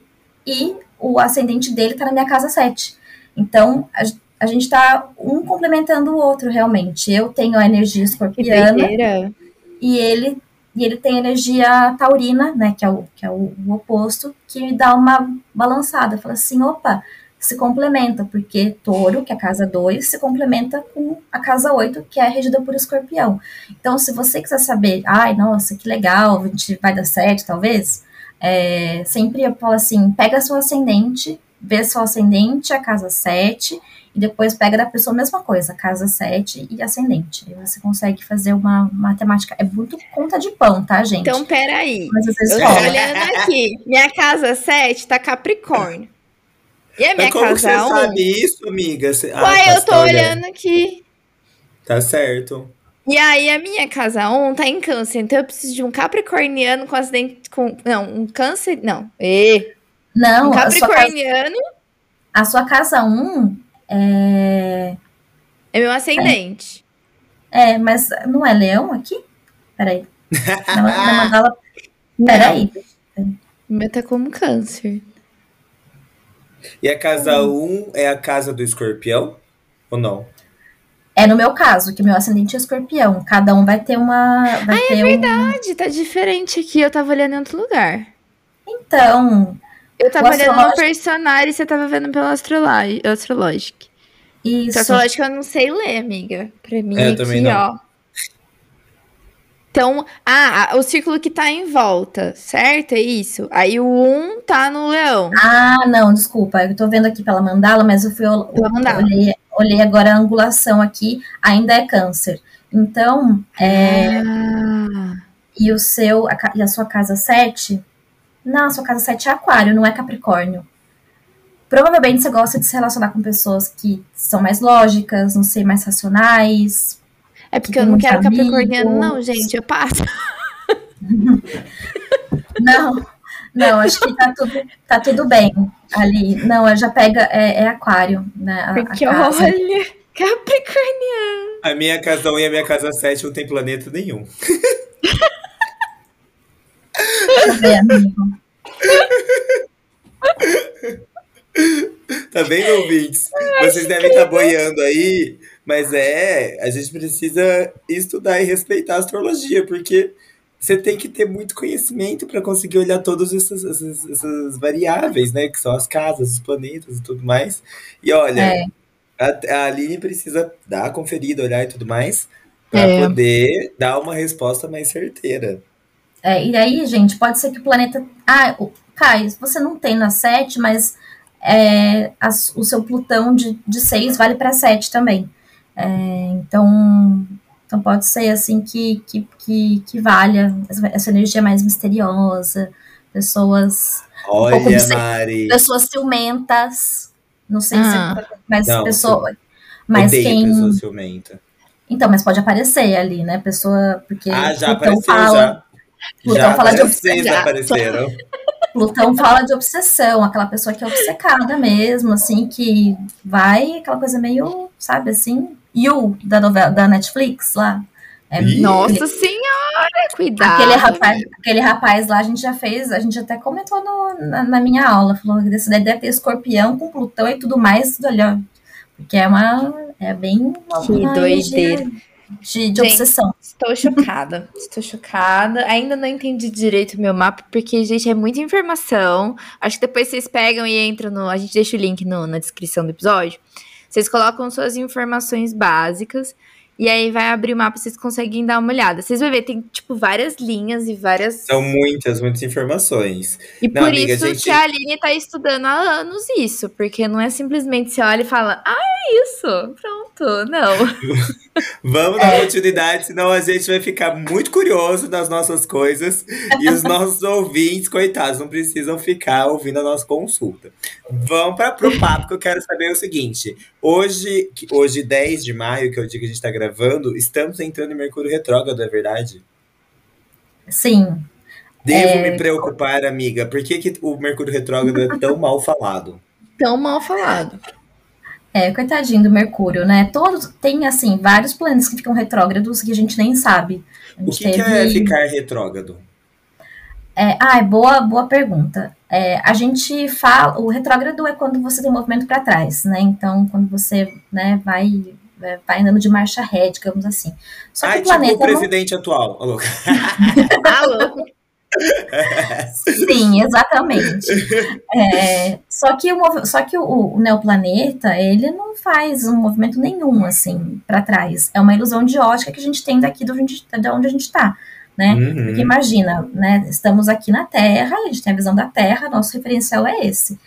e o ascendente dele está na minha casa 7. Então, a, a gente está um complementando o outro, realmente. Eu tenho a energia escorpiana e ele e ele tem energia taurina, né, que é o, que é o, o oposto, que me dá uma balançada. Fala assim, opa, se complementa, porque touro, que é a casa 2, se complementa com a casa 8, que é regida por escorpião. Então, se você quiser saber, ai, nossa, que legal, a gente vai dar certo, talvez, é, sempre eu falo assim, pega seu ascendente, vê seu ascendente, a casa 7, e depois pega da pessoa a mesma coisa, casa 7 e ascendente. Aí você consegue fazer uma matemática. É muito conta de pão, tá, gente? Então, peraí. Mas vezes eu tô olhando aqui. Minha casa 7 tá Capricórnio. E a minha Mas como casa você um... sabe isso, amiga? Ah, Uai, tá, eu tô olhando aqui. Tá certo. E aí, a minha casa 1 tá em câncer, então eu preciso de um capricorniano com acidente. Com, não, um câncer. Não. E, não, um capricorniano. A sua casa, a sua casa 1 é. É meu ascendente. É, é mas não é leão aqui? Peraí. Na, na mandala. Peraí. O meu tá como câncer. E a casa 1 um é a casa do escorpião? Ou não? É no meu caso, que meu ascendente é escorpião. Cada um vai ter uma. Vai ah, ter é verdade, um... tá diferente aqui. Eu tava olhando em outro lugar. Então, eu tava olhando no personagem e você tava vendo pelo Astrologic. Astrologic. Isso. Astrologic eu não sei ler, amiga. Pra mim, é, aqui, ó. Então, ah, o círculo que tá em volta, certo? É isso? Aí o 1 um tá no leão. Ah, não, desculpa. Eu tô vendo aqui pela mandala, mas eu fui pela mandala. Olhei, olhei agora a angulação aqui, ainda é câncer. Então, é. Ah. E o seu, a, e a sua casa 7 não, sua casa 7 é aquário, não é capricórnio. Provavelmente você gosta de se relacionar com pessoas que são mais lógicas, não sei, mais racionais. É porque eu não quero amigos. capricorniano, não, gente, eu passo. não, não, acho que tá tudo, tá tudo bem ali. Não, já pega, é, é aquário, né? A, porque a olha, capricorniano. A minha casa 1 e a minha casa 7 não tem planeta nenhum. amigo. Tá vendo, ouvintes? Vocês devem estar tá boiando aí, mas é, a gente precisa estudar e respeitar a astrologia, porque você tem que ter muito conhecimento para conseguir olhar todas essas, essas, essas, variáveis, né? Que são as casas, os planetas e tudo mais. E olha, é. a, a Aline precisa dar a conferida, olhar e tudo mais, para é. poder dar uma resposta mais certeira. É, e aí, gente, pode ser que o planeta. Ah, o... Caio, você não tem na 7, mas é, as, o seu Plutão de, de 6 vale para 7 também. É, então, então pode ser assim que, que, que, que valha essa energia mais misteriosa, pessoas. Olha, um Mari. Pessoas ciumentas. Não sei ah. se. Mas não, pessoa. Mas quem. Pessoa ciumenta. Então, mas pode aparecer ali, né? Pessoa. Porque ah, já apareceu, fala, já. Plutão Já fala de obsessão. apareceram. Plutão fala de obsessão, aquela pessoa que é obcecada mesmo, assim, que vai, aquela coisa meio, sabe, assim, You, da novela da Netflix lá. É, Nossa aquele, senhora, cuidado. Aquele rapaz, aquele rapaz lá, a gente já fez, a gente até comentou no, na, na, minha aula, falou que deve ter escorpião com Plutão e tudo mais, tudo ali, ó. Porque é uma, é bem... Uma, que doideira. Energia, de, de gente, obsessão. Estou chocada. estou chocada. Ainda não entendi direito o meu mapa, porque, gente, é muita informação. Acho que depois vocês pegam e entram no. A gente deixa o link no, na descrição do episódio. Vocês colocam suas informações básicas. E aí vai abrir o mapa, vocês conseguem dar uma olhada. Vocês vão ver, tem, tipo, várias linhas e várias. São muitas, muitas informações. E não, por amiga, isso gente... que a Aline tá estudando há anos isso, porque não é simplesmente você olha e fala, ah, é isso. Pronto, não. Vamos dar é. continuidade, senão a gente vai ficar muito curioso das nossas coisas e os nossos ouvintes, coitados, não precisam ficar ouvindo a nossa consulta. Vamos para o papo que eu quero saber o seguinte: hoje, hoje, 10 de maio, que é o dia que a gente está gravando, estamos entrando em Mercúrio retrógrado, é verdade? Sim. Devo é... me preocupar, amiga. Por que, que o Mercúrio retrógrado é tão mal falado? Tão mal falado. É, coitadinho do Mercúrio, né? Todos tem assim vários planetas que ficam retrógrados que a gente nem sabe. Gente o que, teve... que, é ficar retrógrado? É, ah, é boa, boa pergunta. É, a gente fala, o retrógrado é quando você tem movimento para trás, né? Então, quando você né, vai vai andando de marcha ré, digamos assim. Só que Ai, o planeta tipo o presidente não... atual. Alô. Alô. Sim, exatamente. É, só que, o, só que o, o, neoplaneta, ele não faz um movimento nenhum, assim, para trás. É uma ilusão de ótica que a gente tem daqui de onde, de onde a gente está. Né? Uhum. Porque imagina, né, estamos aqui na Terra, a gente tem a visão da Terra, nosso referencial é esse.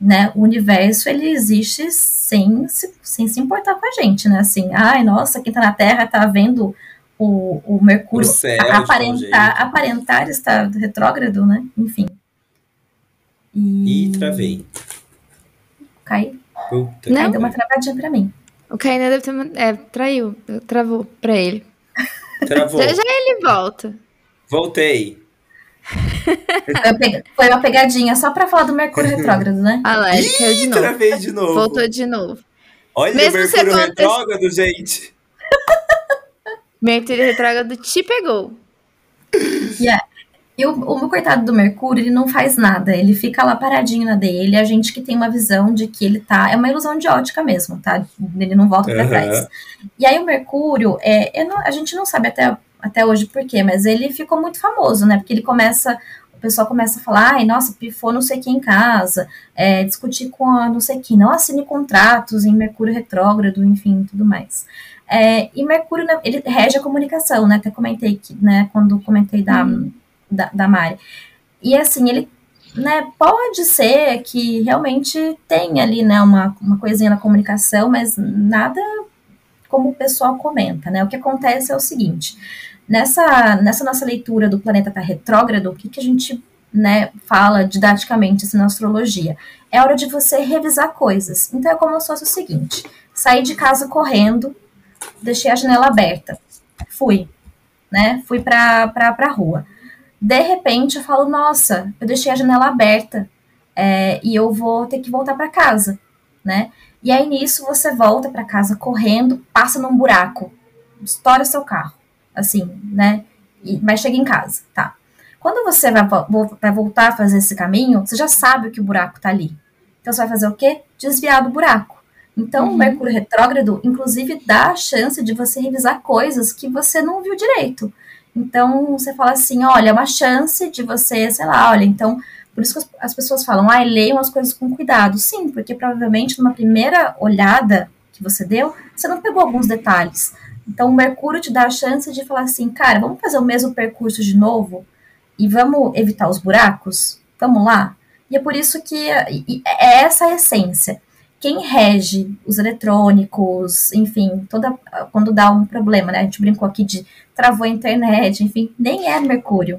Né? O universo, ele existe sem se, sem se importar com a gente, né? Assim, ai, nossa, quem está na Terra está vendo o, o Mercúrio o céu, aparentar, aparentar estar retrógrado, né? Enfim. E, e travei. Cai. Puta Não, deu uma travadinha pra mim. O Kainan deve ter. É, traiu. Travou pra ele. Travou. já, já ele volta. Voltei. Foi uma pegadinha só pra falar do Mercúrio retrógrado, né? Ah lá, ele caiu de novo. Travei de novo. Voltou de novo. Olha Mesmo o Mercúrio retrógrado, gente. Mercúrio retrógrado te pegou. Yeah. E o, o coitado do Mercúrio, ele não faz nada, ele fica lá paradinho na dele. A gente que tem uma visão de que ele tá. É uma ilusão de ótica mesmo, tá? Ele não volta para uhum. trás. E aí o Mercúrio, é, não, a gente não sabe até, até hoje por quê, mas ele ficou muito famoso, né? Porque ele começa. O pessoal começa a falar, ai, nossa, pifou não sei quem em casa, é, discutir com a não sei quem, não assine contratos em Mercúrio retrógrado, enfim, tudo mais. É, e Mercúrio, né, ele rege a comunicação, né? Até comentei que, né, quando comentei da, uhum. da, da Mari. E assim, ele né, pode ser que realmente tenha ali, né, uma, uma coisinha na comunicação, mas nada como o pessoal comenta, né? O que acontece é o seguinte, nessa, nessa nossa leitura do planeta tá retrógrado, o que, que a gente né, fala didaticamente assim, na astrologia? É hora de você revisar coisas. Então é como se fosse o seguinte: sair de casa correndo, deixei a janela aberta. Fui, né? Fui pra, pra, pra rua. De repente eu falo, nossa, eu deixei a janela aberta é, e eu vou ter que voltar para casa, né? E aí nisso você volta para casa correndo, passa num buraco, estoura seu carro, assim, né? E, mas chega em casa, tá? Quando você vai, vai voltar a fazer esse caminho, você já sabe que o buraco tá ali. Então você vai fazer o quê? Desviar do buraco. Então, uhum. o Mercúrio retrógrado, inclusive, dá a chance de você revisar coisas que você não viu direito. Então, você fala assim: olha, é uma chance de você, sei lá, olha, então. Por isso que as pessoas falam, ah, leiam as coisas com cuidado. Sim, porque provavelmente numa primeira olhada que você deu, você não pegou alguns detalhes. Então, o Mercúrio te dá a chance de falar assim, cara, vamos fazer o mesmo percurso de novo e vamos evitar os buracos? Vamos lá? E é por isso que é essa a essência quem rege os eletrônicos, enfim, toda quando dá um problema, né? A gente brincou aqui de travou a internet, enfim, nem é Mercúrio,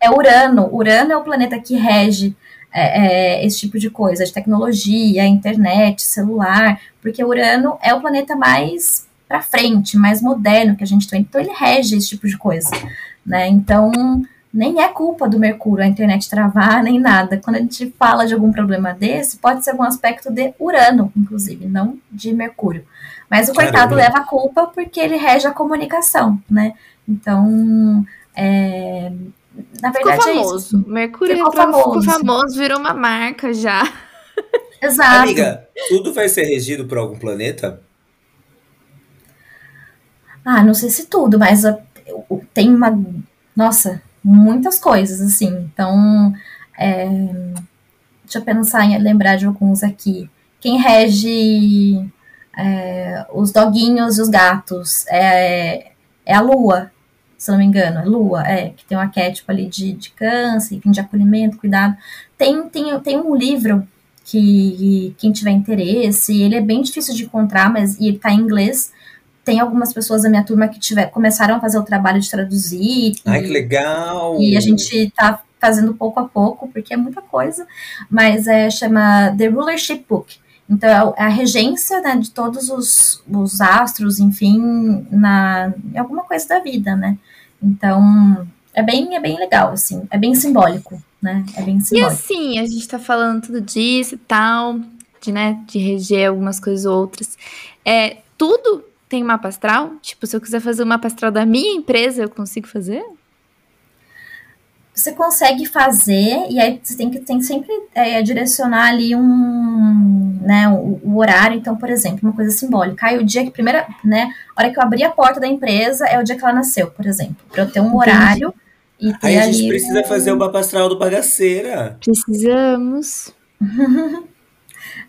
é Urano. Urano é o planeta que rege é, é, esse tipo de coisa, de tecnologia, internet, celular, porque Urano é o planeta mais para frente, mais moderno que a gente tem, então ele rege esse tipo de coisa, né? Então nem é culpa do Mercúrio a internet travar, nem nada. Quando a gente fala de algum problema desse, pode ser algum aspecto de Urano, inclusive, não de Mercúrio. Mas o coitado leva a culpa porque ele rege a comunicação, né? Então, é, na verdade ficou famoso. é isso. Mercúrio ficou famoso. ficou famoso, virou uma marca já. Exato. Amiga, tudo vai ser regido por algum planeta? Ah, não sei se tudo, mas tem uma. Nossa, muitas coisas, assim. Então, é, deixa eu pensar em lembrar de alguns aqui. Quem rege é, os doguinhos e os gatos é, é a lua, se não me engano, é lua, é, que tem um arquétipo ali de, de câncer, de acolhimento, cuidado. Tem, tem, tem um livro que quem tiver interesse, ele é bem difícil de encontrar, mas e ele tá em inglês, tem algumas pessoas da minha turma que tiver, começaram a fazer o trabalho de traduzir. Ai, e, que legal! E a gente está fazendo pouco a pouco, porque é muita coisa, mas é, chama The Rulership Book. Então, é a regência né, de todos os, os astros, enfim, na, em alguma coisa da vida, né? Então, É bem, é bem legal, assim. É bem simbólico, né? É bem E simbólico. assim, a gente tá falando tudo disso e tal, de, né, de reger algumas coisas ou outras. É, tudo tem mapa astral? Tipo, se eu quiser fazer o mapa astral da minha empresa, eu consigo fazer? Você consegue fazer, e aí você tem que, tem que sempre é, direcionar ali um, né, o, o horário. Então, por exemplo, uma coisa simbólica. Aí o dia que primeira, né, a hora que eu abri a porta da empresa é o dia que ela nasceu, por exemplo. Para eu ter um Entendi. horário e ter Aí a ali... gente precisa fazer o mapa astral do bagaceira. Precisamos.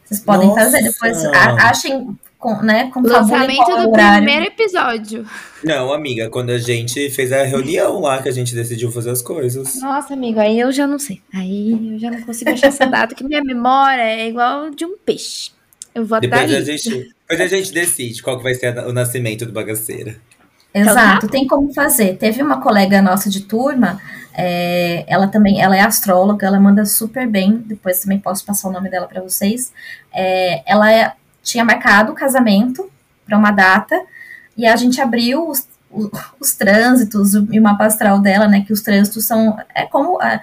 Vocês podem Nossa. fazer depois. a- achem, com, né, confabulem Lançamento do horário. primeiro episódio. Não, amiga, quando a gente fez a reunião lá, que a gente decidiu fazer as coisas. Nossa, amigo, aí eu já não sei. Aí eu já não consigo achar essa data, que minha memória é igual de um peixe. Eu vou até Depois a, gente, depois a gente decide qual que vai ser a- o nascimento do bagaceira. Exato, tem como fazer. Teve uma colega nossa de turma, é, ela também, ela é astróloga, ela manda super bem. Depois também posso passar o nome dela para vocês. É, ela é- tinha marcado o casamento para uma data e a gente abriu os, o- os trânsitos e o mapa astral dela, né? Que os trânsitos são é como a,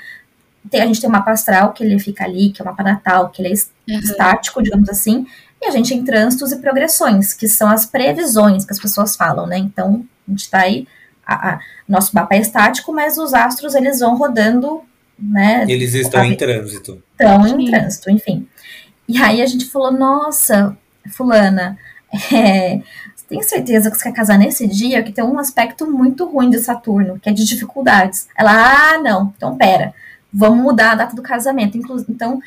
tem, a gente tem o mapa astral que ele fica ali, que é o mapa natal, que ele é es- estático, digamos assim. E a gente tem trânsitos e progressões, que são as previsões que as pessoas falam, né? Então, a gente tá aí, a- a- nosso mapa é estático, mas os astros, eles vão rodando, né? Eles estão em trânsito. Estão em trânsito, enfim. E aí a gente falou, nossa, fulana, é, você tem certeza que você quer casar nesse dia? Que tem um aspecto muito ruim de Saturno, que é de dificuldades. Ela, ah, não, então pera, vamos mudar a data do casamento. Inclu então,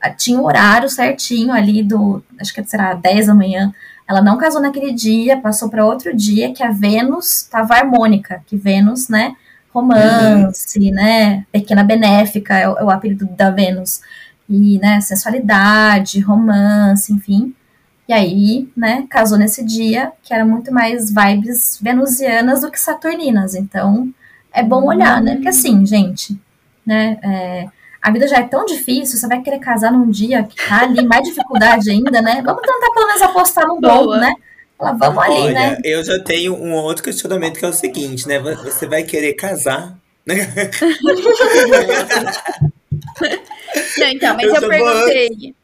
ah, tinha o horário certinho ali do, acho que será 10 da manhã. Ela não casou naquele dia, passou para outro dia que a Vênus estava harmônica, que Vênus, né, romance, né, pequena benéfica é o, é o apelido da Vênus e, né, sensualidade, romance, enfim. E aí, né, casou nesse dia, que era muito mais vibes venusianas do que saturninas. Então, é bom olhar, né? Porque assim, gente, né, é, a vida já é tão difícil, você vai querer casar num dia que tá ali, mais dificuldade ainda, né? Vamos tentar pelo menos apostar no bom, né? Falar, vamos ali, Olha, né? eu já tenho um outro questionamento que é o seguinte, né? Você vai querer casar? Não, então, mas Eu eu, perguntei.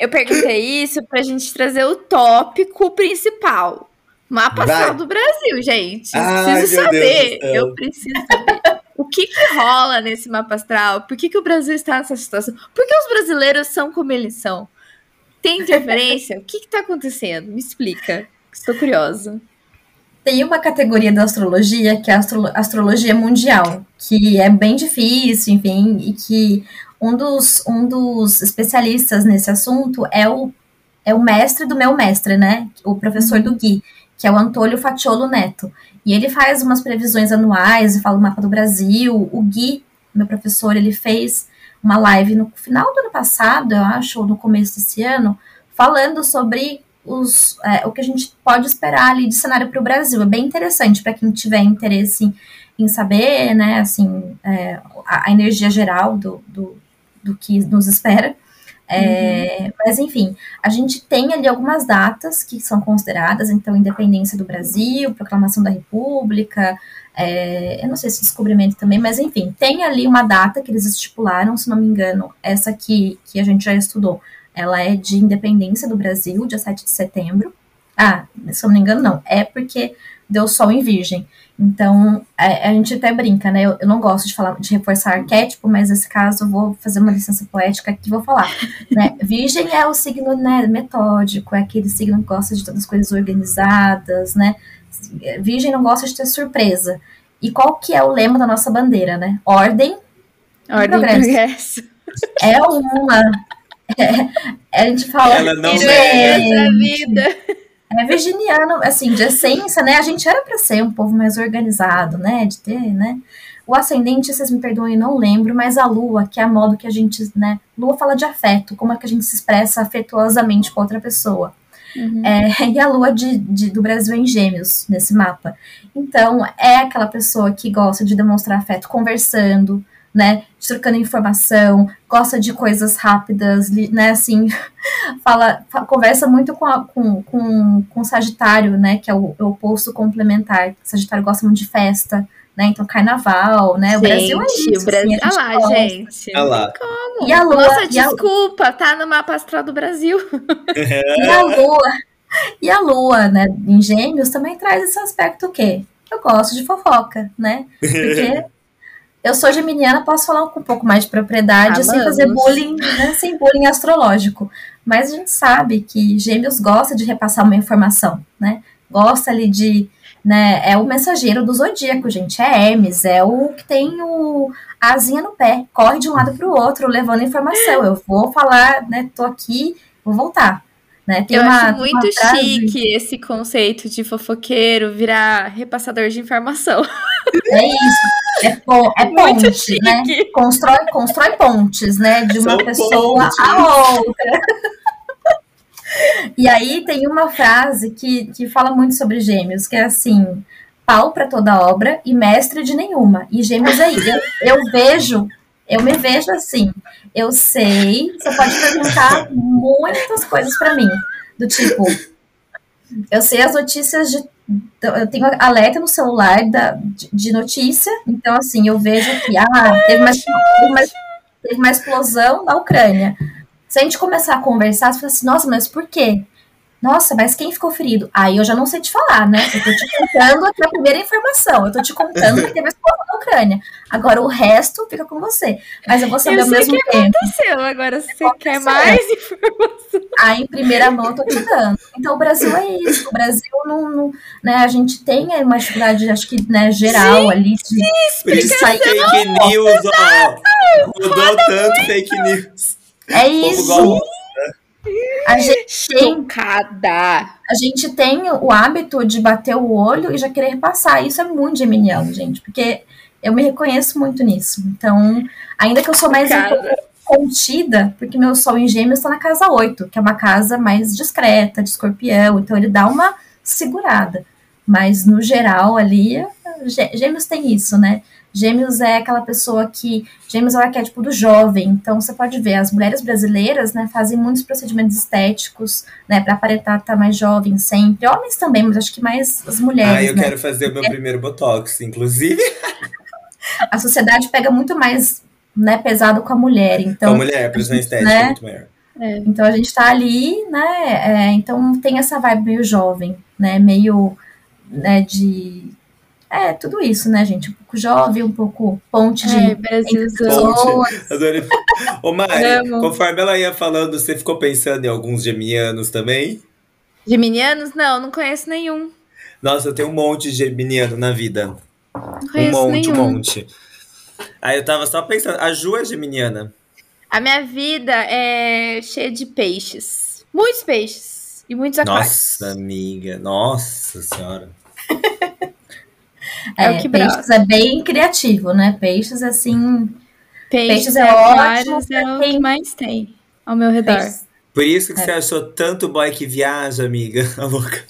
Eu perguntei isso pra gente trazer o tópico principal. Mapa Vai. astral do Brasil, gente. Ai, preciso saber. Eu preciso saber. O que, que rola nesse mapa astral? Por que, que o Brasil está nessa situação? Por que os brasileiros são como eles são? Tem interferência? o que, que tá acontecendo? Me explica. Estou curiosa. Tem uma categoria da astrologia que é a astro- astrologia mundial, que é bem difícil, enfim, e que um dos, um dos especialistas nesse assunto é o, é o mestre do meu mestre, né? O professor do Gui, que é o Antônio Fatiolo Neto. E ele faz umas previsões anuais e fala o mapa do Brasil. O Gui, meu professor, ele fez uma live no final do ano passado, eu acho, ou no começo desse ano, falando sobre os, é, o que a gente pode esperar ali de cenário para o Brasil. É bem interessante para quem tiver interesse em, em saber, né, assim, é, a, a energia geral do, do, do que nos espera. É, Mas, enfim, a gente tem ali algumas datas que são consideradas, então, independência do Brasil, proclamação da República, é, eu não sei se descobrimento também, mas enfim, tem ali uma data que eles estipularam, se não me engano, essa que, que a gente já estudou, ela é de independência do Brasil, dia 7 de setembro. Ah, se eu não me engano, não, é porque deu sol em virgem. Então, a, a gente até brinca, né? Eu, eu, não gosto de falar de reforçar arquétipo, mas nesse caso eu vou fazer uma licença poética aqui e vou falar. Né? Virgem é o signo né, metódico, é aquele signo que gosta de todas as coisas organizadas, né? Virgem não gosta de ter surpresa. E qual que é o lema da nossa bandeira, né? Ordem, Ordem progresso. progresso. É uma. É, a gente fala. Ela não é. da vida. É virginiano, assim, de essência, né? A gente era para ser um povo mais organizado, né? De ter, né? O ascendente, vocês me perdoem, não lembro, mas a lua, que é a modo que a gente, né? Lua fala de afeto, como é que a gente se expressa afetuosamente com outra pessoa. Uhum. É, e a lua de, de, do Brasil é em gêmeos, nesse mapa. Então, é aquela pessoa que gosta de demonstrar afeto conversando, né, trocando informação, gosta de coisas rápidas, né, assim, fala, fala conversa muito com, a, com, com, com Sagitário, né, que é o, é o oposto complementar. Sagitário gosta muito de festa, né? Então, carnaval, né? O Brasil é Gente, isso. o Brasil. assim, a Olha lá, gosta. gente. Olha lá. Como. E a lua, Nossa, e a- desculpa, tá no mapa astral do Brasil. E a lua, e a lua, né, em gêmeos também traz esse aspecto o quê? Eu gosto de fofoca, né? Porque eu sou geminiana, posso falar com um pouco mais de propriedade sem fazer bullying, né, sem bullying astrológico. Mas a gente sabe que gêmeos gosta de repassar uma informação, né? Gosta ali de, né, é o mensageiro do zodíaco, gente, é Hermes, é o que tem o a asinha no pé, corre de um lado para o outro, levando informação. Eu vou falar, né, tô aqui, vou voltar. Né? Tem Eu uma, acho muito uma frase- chique esse conceito de fofoqueiro virar repassador de informação. É isso. É, po é Muito ponte, chique. né? Constrói, constrói pontes, né? De uma São pessoa pontes. a outra. e aí tem uma frase que, que fala muito sobre gêmeos, que é assim: pau para toda obra e mestre de nenhuma. E gêmeos aí, eu, eu vejo, eu me vejo assim. Eu sei, você pode perguntar muitas coisas para mim, do tipo, eu sei as notícias de eu tenho alerta no celular da, de, de notícia, então assim, eu vejo que ah, teve, uma, teve, uma, teve uma explosão na Ucrânia. Se a gente começar a conversar, você fala assim, nossa, mas por quê? Nossa, mas quem ficou ferido? Aí eu já não sei te falar, né? Eu tô te contando aqui a primeira informação. Eu tô te contando que teve a explosão na Ucrânia. Agora o resto fica com você. Mas eu vou saber Eu ao mesmo que tempo. Aconteceu, agora se você quer mais informação. Aí, em primeira mão, eu tô te dando. Então, o Brasil é isso. O Brasil não. não né, a gente tem uma dificuldade, acho que, né, geral ali. De, isso que aí- fake news, ó. Mudou tanto fake news. é O povo isso. A gente, Chocada. a gente tem o hábito de bater o olho e já querer passar. Isso é muito geminiano, gente, porque eu me reconheço muito nisso. Então, ainda que eu sou mais um contida, porque meu sol em gêmeos está na casa 8, que é uma casa mais discreta, de escorpião, então ele dá uma segurada. Mas no geral ali, gê- gêmeos tem isso, né? Gêmeos é aquela pessoa que. Gêmeos é o arquétipo do jovem. Então você pode ver, as mulheres brasileiras né, fazem muitos procedimentos estéticos, né? Para aparentar estar mais jovem sempre. Homens também, mas acho que mais as mulheres. Ah, eu né? quero fazer o meu primeiro Botox, inclusive. A sociedade pega muito mais né, pesado com a mulher. Então, Com a mulher, a pressão estética né? é muito maior. Então a gente tá ali, né? é, então tem essa vibe meio jovem, né? Meio né, de. É, tudo isso, né, gente? Um pouco jovem, um pouco ponte de. É. Adorei. Ô, Mari, Amo. conforme ela ia falando, você ficou pensando em alguns geminianos também? Geminianos? Não, não conheço nenhum. Nossa, eu tenho um monte de geminiano na vida. Não Um conheço monte, um nenhum. monte. Aí eu tava só pensando, a Ju é geminiana. A minha vida é cheia de peixes. Muitos peixes. E muitos aquários. Nossa, amiga. Nossa senhora. É o que peixes é bem criativo, né? Peixes, assim. Peixes, Peixes é aquários ótimo é o quem- que mais tem ao meu redor. Peixes. Por isso que É. você achou tanto boy que viaja, amiga. A louca.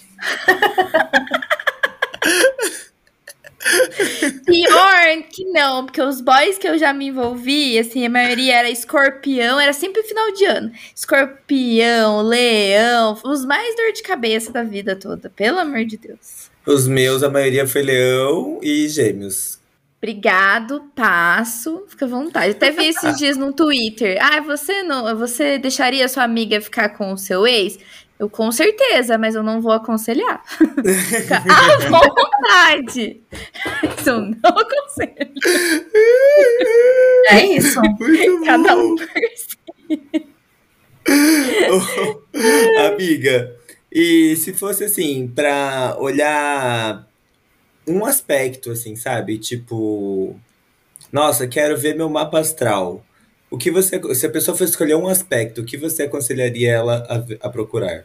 Pior que não, porque os boys que eu já me envolvi, assim, a maioria era escorpião, era sempre final de ano. Escorpião, leão, os mais dor de cabeça da vida toda, pelo amor de Deus. Os meus, a maioria foi leão e gêmeos. Obrigado, passo, fica à vontade. Até vi esses dias no Twitter. Ah, você não, você deixaria sua amiga ficar com o seu ex? Eu com certeza, mas eu não vou aconselhar. À vontade. Isso eu não aconselho. É isso. Muito Cada um. Ô, Amiga, e se fosse assim, pra olhar um aspecto, assim, sabe? Tipo, nossa, quero ver meu mapa astral. O que você, se a pessoa for escolher um aspecto, o que você aconselharia ela a, a procurar?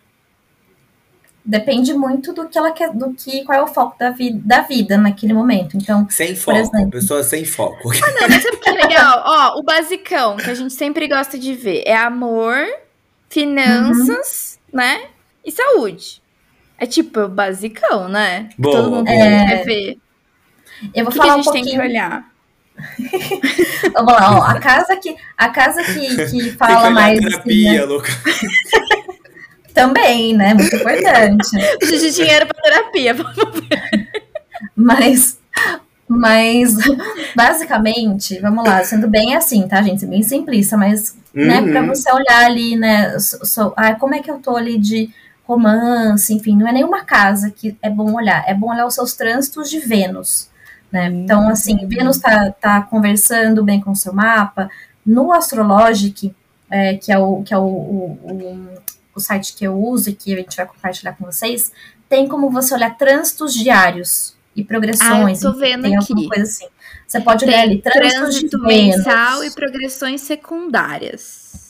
Depende muito do que ela quer, do que qual é o foco da, vi, da vida naquele momento. Então, Sem foco, exemplo. pessoa sem foco. Não, mas sabe o que é legal? Ó, o basicão que a gente sempre gosta de ver é amor, finanças, né? E saúde. É tipo basicão, né? Boa, Todo mundo quer ver. eu O vou que, que a falar um gente tem que pouquinho. olhar? Vamos lá, ó. A casa que, a casa que, que Tem que fala olhar mais. a assim, terapia, né? louca. Também, né? Muito importante. Preciso de dinheiro pra terapia. Mas, Mas, basicamente, vamos lá, sendo bem assim, tá, gente? Bem simplista, mas, uhum. né, pra você olhar ali, né, so, so, ah, como é que eu tô ali de romance, enfim, não é nenhuma casa que é bom olhar, é bom olhar os seus trânsitos de Vênus, né? Uhum. Então, assim, Vênus tá, tá conversando bem com o seu mapa, no Astrologic, é, que é, o, que é o, o, o, o site que eu uso e que a gente vai compartilhar com vocês, tem como você olhar trânsitos diários e progressões. Ah, eu tô vendo tem aqui. alguma coisa assim. Você pode olhar ali trânsito mensal e progressões secundárias.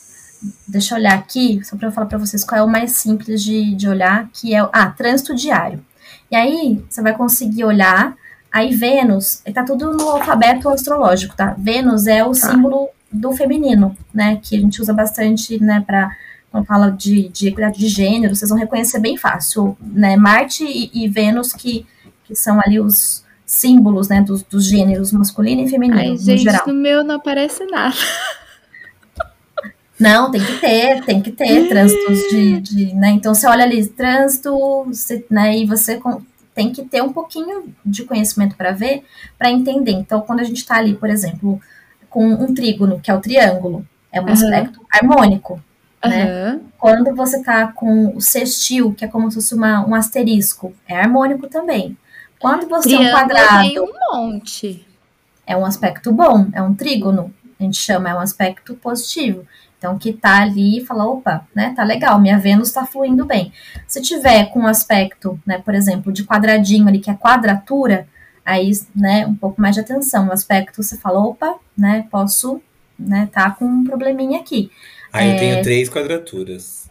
Deixa eu olhar aqui, só para eu falar para vocês qual é o mais simples de, de olhar, que é ah, trânsito diário. E aí você vai conseguir olhar. Aí Vênus, está tudo no alfabeto astrológico, tá? Vênus é o tá. símbolo do feminino, né? Que a gente usa bastante, né, para quando fala de, de equidade de gênero, vocês vão reconhecer bem fácil, né? Marte e, e Vênus, que, que são ali os símbolos, né, dos, dos gêneros masculino e feminino, Ai, gente, no geral. no meu não aparece nada. Não, tem que ter, tem que ter trânsitos de, de, né? Então você olha ali, trânsito, você, né? E você tem que ter um pouquinho de conhecimento para ver, para entender. Então, quando a gente está ali, por exemplo, com um trígono, que é o triângulo, é um uhum. aspecto harmônico. Né? Quando você tá com o sextil, que é como se fosse uma, um asterisco, é harmônico também. Quando você Triângulo é um quadrado. Tem um monte. É um aspecto bom, é um trígono. A gente chama, é um aspecto positivo. Então, que tá ali e fala, opa, né, tá legal, minha Vênus tá fluindo bem. Se tiver com um aspecto, né, por exemplo, de quadradinho ali, que é quadratura, aí, né, um pouco mais de atenção. O aspecto, você fala, opa, né, posso, né, tá com um probleminha aqui. Aí ah, é... eu tenho três quadraturas.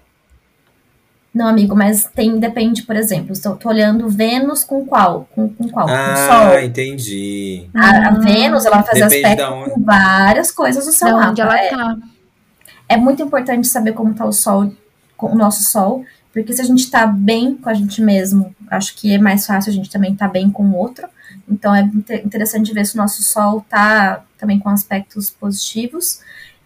Não, amigo, mas tem, depende, por exemplo, estou tô olhando Vênus com qual? Com, com qual? Ah, com Sol. entendi. A, a Vênus, ela fazer depende aspecto com várias coisas do seu da mapa. Onde ela é, tá. é muito importante saber como está o Sol, o nosso Sol, porque se a gente está bem com a gente mesmo, acho que é mais fácil a gente também estar tá bem com o outro. Então é interessante ver se o nosso Sol está também com aspectos positivos.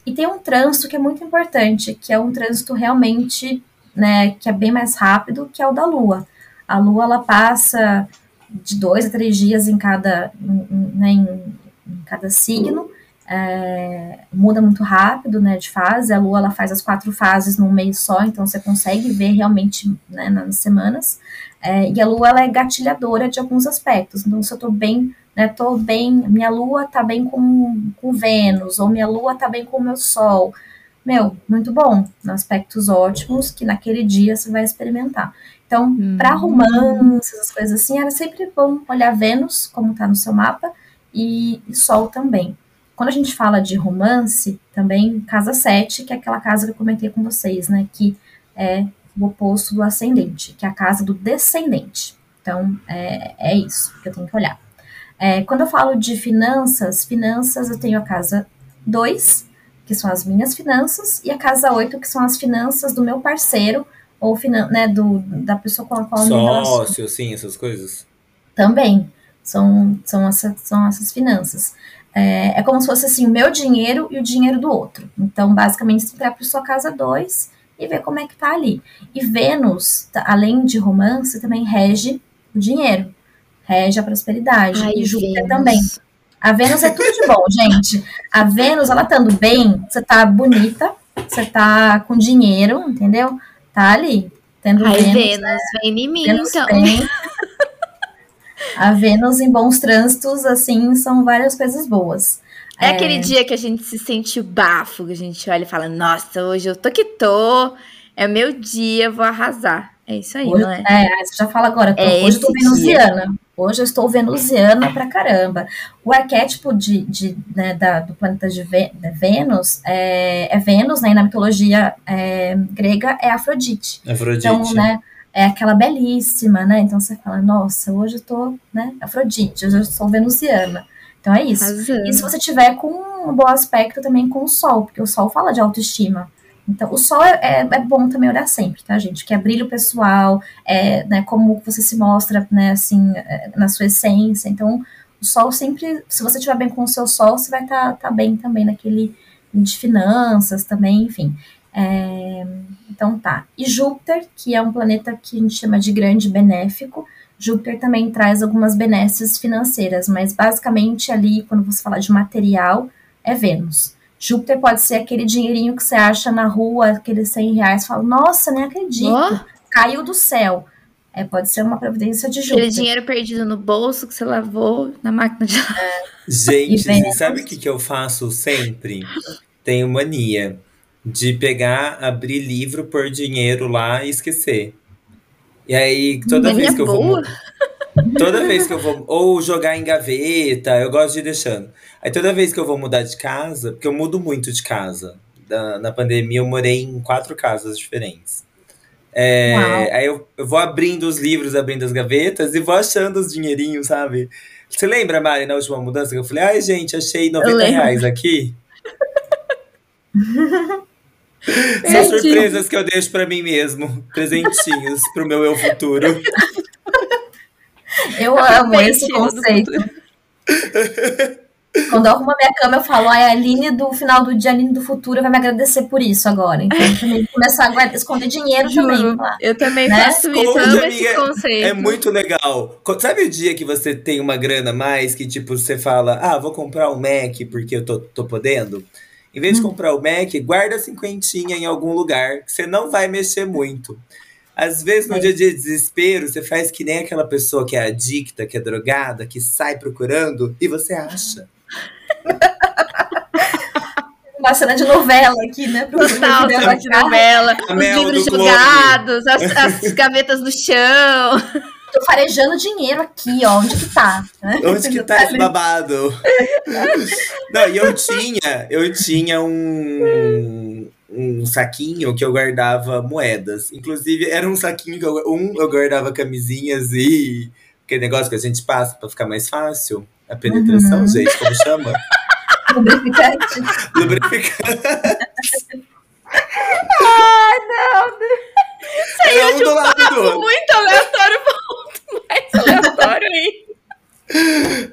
E tem um trânsito que é muito importante, que é um trânsito realmente, né, que é bem mais rápido, que é o da Lua. A Lua, ela passa de dois a três dias em cada, em, né, em, em cada signo, é, muda muito rápido, né, de fase. A Lua, ela faz as quatro fases num mês só, então você consegue ver realmente, né, nas semanas. É, e a Lua, ela é gatilhadora de alguns aspectos. Então, se eu tô bem né? Tô bem, minha lua tá bem com, com Vênus, ou minha lua tá bem com o meu Sol. Meu, muito bom, aspectos ótimos que naquele dia você vai experimentar. Então, hum. para romance, essas coisas assim, era sempre bom olhar Vênus, como tá no seu mapa, e, e Sol também. Quando a gente fala de romance, também casa 7, que é aquela casa que eu comentei com vocês, né? Que é o oposto do ascendente, que é a casa do descendente. Então, é, é isso que eu tenho que olhar. É, quando eu falo de finanças, finanças eu tenho a casa 2, que são as minhas finanças, e a casa 8, que são as finanças do meu parceiro, ou né, do, da pessoa com a qual eu me. Sócio, sim, essas coisas. Também, são, são, essa, são essas finanças. É, é, como se fosse assim, o meu dinheiro e o dinheiro do outro. Então, basicamente, você entrar para sua casa 2 e ver como é que tá ali. E Vênus, além de romance, também rege o dinheiro rege a prosperidade. Ai, e Júpiter Vênus. também. A Vênus é tudo de bom, gente. A Vênus, ela estando bem, você tá bonita, você tá com dinheiro, entendeu? Tá ali, tendo Ai, Vênus. Vênus, né? vem em mim, Vênus então. Bem. A Vênus em bons trânsitos, assim, são várias coisas boas. É, é, aquele dia que a gente se sente o bafo, que a gente olha e fala, nossa, hoje eu tô que tô, é meu dia, vou arrasar. É isso aí, hoje, não é? É, você já fala agora, tô, é hoje eu tô venusiana. Dia. Hoje eu estou venusiana pra caramba. O arquétipo de, de né, da, do planeta de, Vênus é, é, Vênus, né? E na mitologia é, grega é Afrodite. Afrodite. Então, né? É aquela belíssima, né? Então você fala, nossa, hoje eu tô, né? Afrodite, hoje eu sou venusiana. Então é isso. E se você tiver com um bom aspecto também com o Sol, porque o Sol fala de autoestima. Então, o sol é, é, é, bom também olhar sempre, tá, gente? Que é brilho pessoal, é, né, como você se mostra, né, assim, é, na sua essência. Então, o sol sempre, se você estiver bem com o seu sol, você vai estar tá, tá bem também naquele de finanças também, enfim. É, então tá. E Júpiter, que é um planeta que a gente chama de grande benéfico, Júpiter também traz algumas benesses financeiras, mas basicamente ali, quando você fala de material, é Vênus. Júpiter pode ser aquele dinheirinho que você acha na rua, aqueles 100 reais, fala, nossa, nem acredito, oh. caiu do céu. É, pode ser uma providência de Júpiter. Aquele dinheiro perdido no bolso que você lavou na máquina de lavar. Gente, sabe o que, que eu faço sempre? Tenho mania de pegar, abrir livro, pôr dinheiro lá e esquecer. E aí, toda mania vez que boa. eu vou. Toda vez que eu vou. Ou jogar em gaveta, eu gosto de ir deixando. Aí toda vez que eu vou mudar de casa, porque eu mudo muito de casa. Na, na pandemia eu morei em quatro casas diferentes. É, aí eu, eu, vou abrindo os livros, abrindo as gavetas e vou achando os dinheirinhos, sabe? Você lembra, Mari, na última mudança que eu falei, ai, gente, achei 90 reais aqui? São surpresas que eu deixo para mim mesmo. Presentinhos pro meu eu futuro. Eu amo esse conceito. Quando eu arrumo a minha cama, eu falo, ai, a Aline do final do dia, a Aline do futuro vai me agradecer por isso agora. Então, eu começar a guardar, esconder dinheiro Juro, também. Lá, eu também né? faço isso, eu amo esse conceito. É muito legal. Sabe o dia que você tem uma grana a mais, que tipo, você fala, ah, vou comprar um Mac porque eu tô, tô podendo? Em vez hum. de comprar o Mac, guarda cinquentinha em algum lugar, que você não vai mexer muito. Às vezes, no é. dia de desespero, você faz que nem aquela pessoa que é adicta, que é drogada, que sai procurando e você acha. Uma cena de novela aqui, né? Total, cena de novela. Os livros jogados, as, as gavetas no chão. Tô farejando dinheiro aqui, ó. Onde que tá? Onde que tá esse babado? Não, e eu tinha, eu tinha um, um saquinho que eu guardava moedas. Inclusive, era um saquinho que eu, um eu guardava camisinhas e aquele negócio que a gente passa para ficar mais fácil. A penetração, uhum. gente, como chama? Lubrificante. Lubrificante. Ai, não. Saiu é um de um papo muito aleatório para outro mais aleatório aí.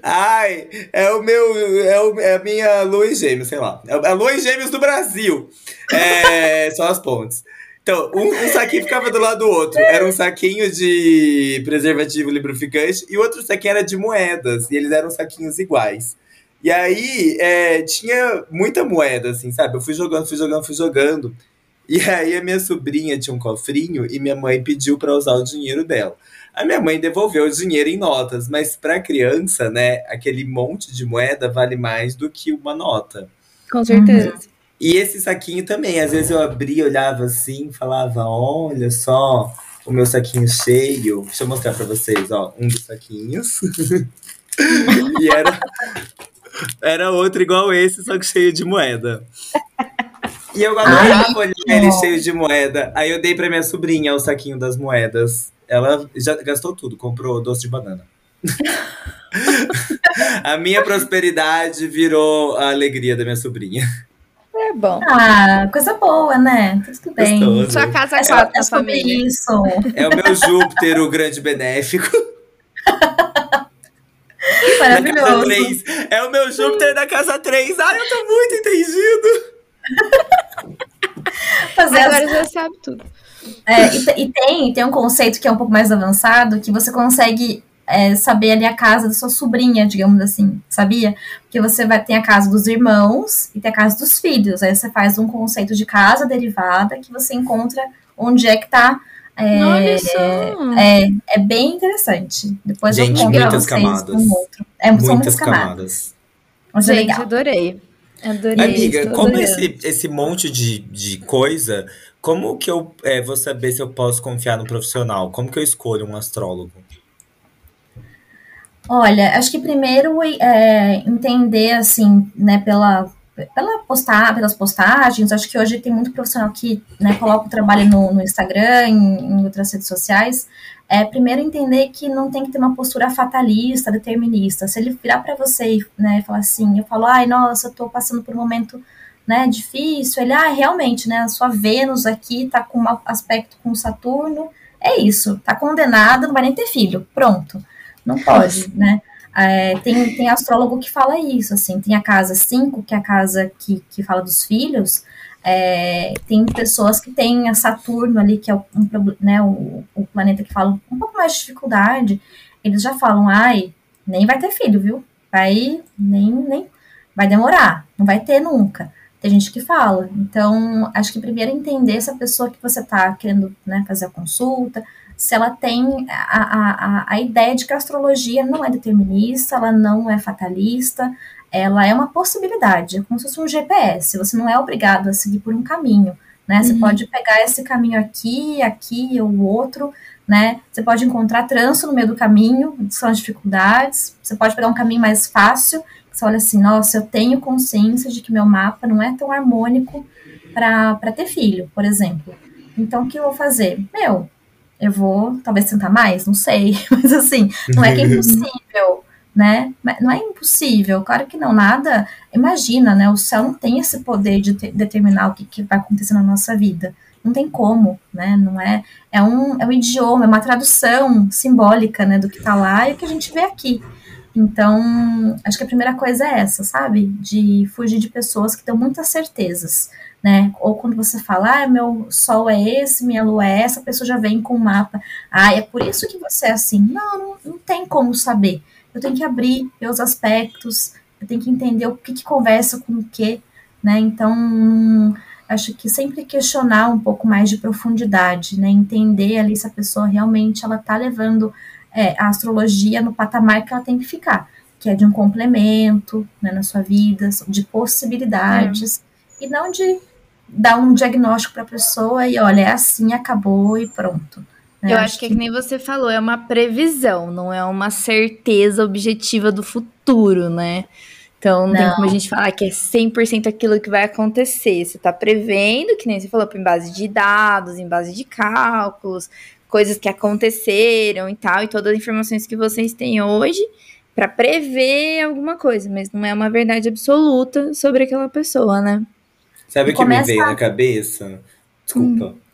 Ai, é o meu. É, o, é a minha lua e gêmeos, sei lá. É a lua e gêmeos do Brasil. É, só as pontes. Então, um, um, saquinho ficava do lado do outro. Era um saquinho de preservativo lubrificante e o outro saquinho era de moedas. E eles eram saquinhos iguais. E aí, é, tinha muita moeda, assim, sabe? Eu fui jogando, fui jogando, fui jogando. E aí, a minha sobrinha tinha um cofrinho e minha mãe pediu para usar o dinheiro dela. A minha mãe devolveu o dinheiro em notas, mas para criança, né, aquele monte de moeda vale mais do que uma nota. Com certeza. Uhum. E esse saquinho também, às vezes eu abria, olhava assim, falava: olha só, o meu saquinho cheio. Deixa eu mostrar para vocês, ó, um dos saquinhos. e era, era outro igual esse, só que cheio de moeda. E eu adorava olhar ele cheio de moeda. Aí eu dei pra minha sobrinha o saquinho das moedas. Ela já gastou tudo, comprou doce de banana. a minha prosperidade virou a alegria da minha sobrinha. É bom. Ah, coisa boa, né? Tudo bem. Gostoso. Sua casa é quatro da família. Isso. É o meu Júpiter, o grande benéfico. Maravilhoso. 3. É o meu Júpiter da casa 3. Ai, eu tô muito entendido. Fazer Agora as... já sabe tudo. É, e, e, tem, tem um conceito que é um pouco mais avançado, que você consegue é, saber ali a casa da sua sobrinha, digamos assim, sabia? Porque você vai ter a casa dos irmãos e tem a casa dos filhos. Aí você faz um conceito de casa derivada que você encontra onde é que tá. É, é, é, bem interessante. Depois Gente, eu muitas camadas. Um outro. É, muitas, muitas camadas. camadas. É Gente, adorei. Adorei. Amiga, como esse, esse monte de, de coisa, como que eu é, vou saber se eu posso confiar no profissional? Como que eu escolho um astrólogo? Olha, acho que primeiro é, entender, assim, né, pela, pela postar, pelas postagens, acho que hoje tem muito profissional que né, coloca o trabalho no, no Instagram, em, em, outras redes sociais. É, primeiro entender que não tem que ter uma postura fatalista, determinista. Se ele virar para você né, e falar assim, eu falo, ai, nossa, eu tô passando por um momento né, difícil, ele, ah, realmente, né, a sua Vênus aqui tá com um aspecto com Saturno, é isso, tá condenada, não vai nem ter filho, pronto. Não pode, né? É, tem, tem astrólogo que fala isso, assim, tem a casa 5, que é a casa que, que fala dos filhos, É, tem pessoas que têm a Saturno ali, que é um, né, o, o, planeta que fala um pouco mais de dificuldade, eles já falam, ai, nem vai ter filho, viu? Vai, nem, nem, vai demorar, não vai ter nunca. Tem gente que fala. Então, acho que primeiro entender essa pessoa que você está querendo né, fazer a consulta, se ela tem a, a, a ideia de que a astrologia não é determinista, ela não é fatalista, ela é uma possibilidade, é como se fosse um GPS. Você não é obrigado a seguir por um caminho, né? Você uhum. pode pegar esse caminho aqui, aqui ou outro, né? Você pode encontrar trânsito no meio do caminho, são as dificuldades. Você pode pegar um caminho mais fácil, você olha assim, nossa, eu tenho consciência de que meu mapa não é tão harmônico para ter filho, por exemplo. Então, o que eu vou fazer? Meu, eu vou talvez tentar mais, não sei, mas assim, não é que é impossível, né? Não é impossível, claro que não, nada. Imagina, né? O céu não tem esse poder de te, determinar o que, que, vai acontecer na nossa vida. Não tem como, né? Não é. É um, é um idioma, é uma tradução simbólica, né? Do que tá lá e o que a gente vê aqui. Então, acho que a primeira coisa é essa, sabe? De fugir de pessoas que dão muitas certezas, né? Ou quando você fala, ah, meu sol é esse, minha lua é essa, a pessoa já vem com o um mapa. Ah, é por isso que você é assim. Não, não, não tem como saber eu tenho que abrir meus aspectos, eu tenho que entender o que, que conversa com o que, né? Então, acho que sempre questionar um pouco mais de profundidade, né? Entender ali se a pessoa realmente ela tá levando é, a astrologia no patamar que ela tem que ficar, que é de um complemento né, na sua vida, de possibilidades, é. e não de dar um diagnóstico para a pessoa e olha, é assim, acabou e pronto. É, eu acho que é que nem você falou, é uma previsão, não é uma certeza objetiva do futuro, né? Então não, não. tem como a gente falar que é 100% aquilo que vai acontecer. Você está prevendo, que nem você falou, em base de dados, em base de cálculos, coisas que aconteceram e tal, e todas as informações que vocês têm hoje para prever alguma coisa, mas não é uma verdade absoluta sobre aquela pessoa, né? Sabe o que me veio na cabeça? Desculpa. Hum.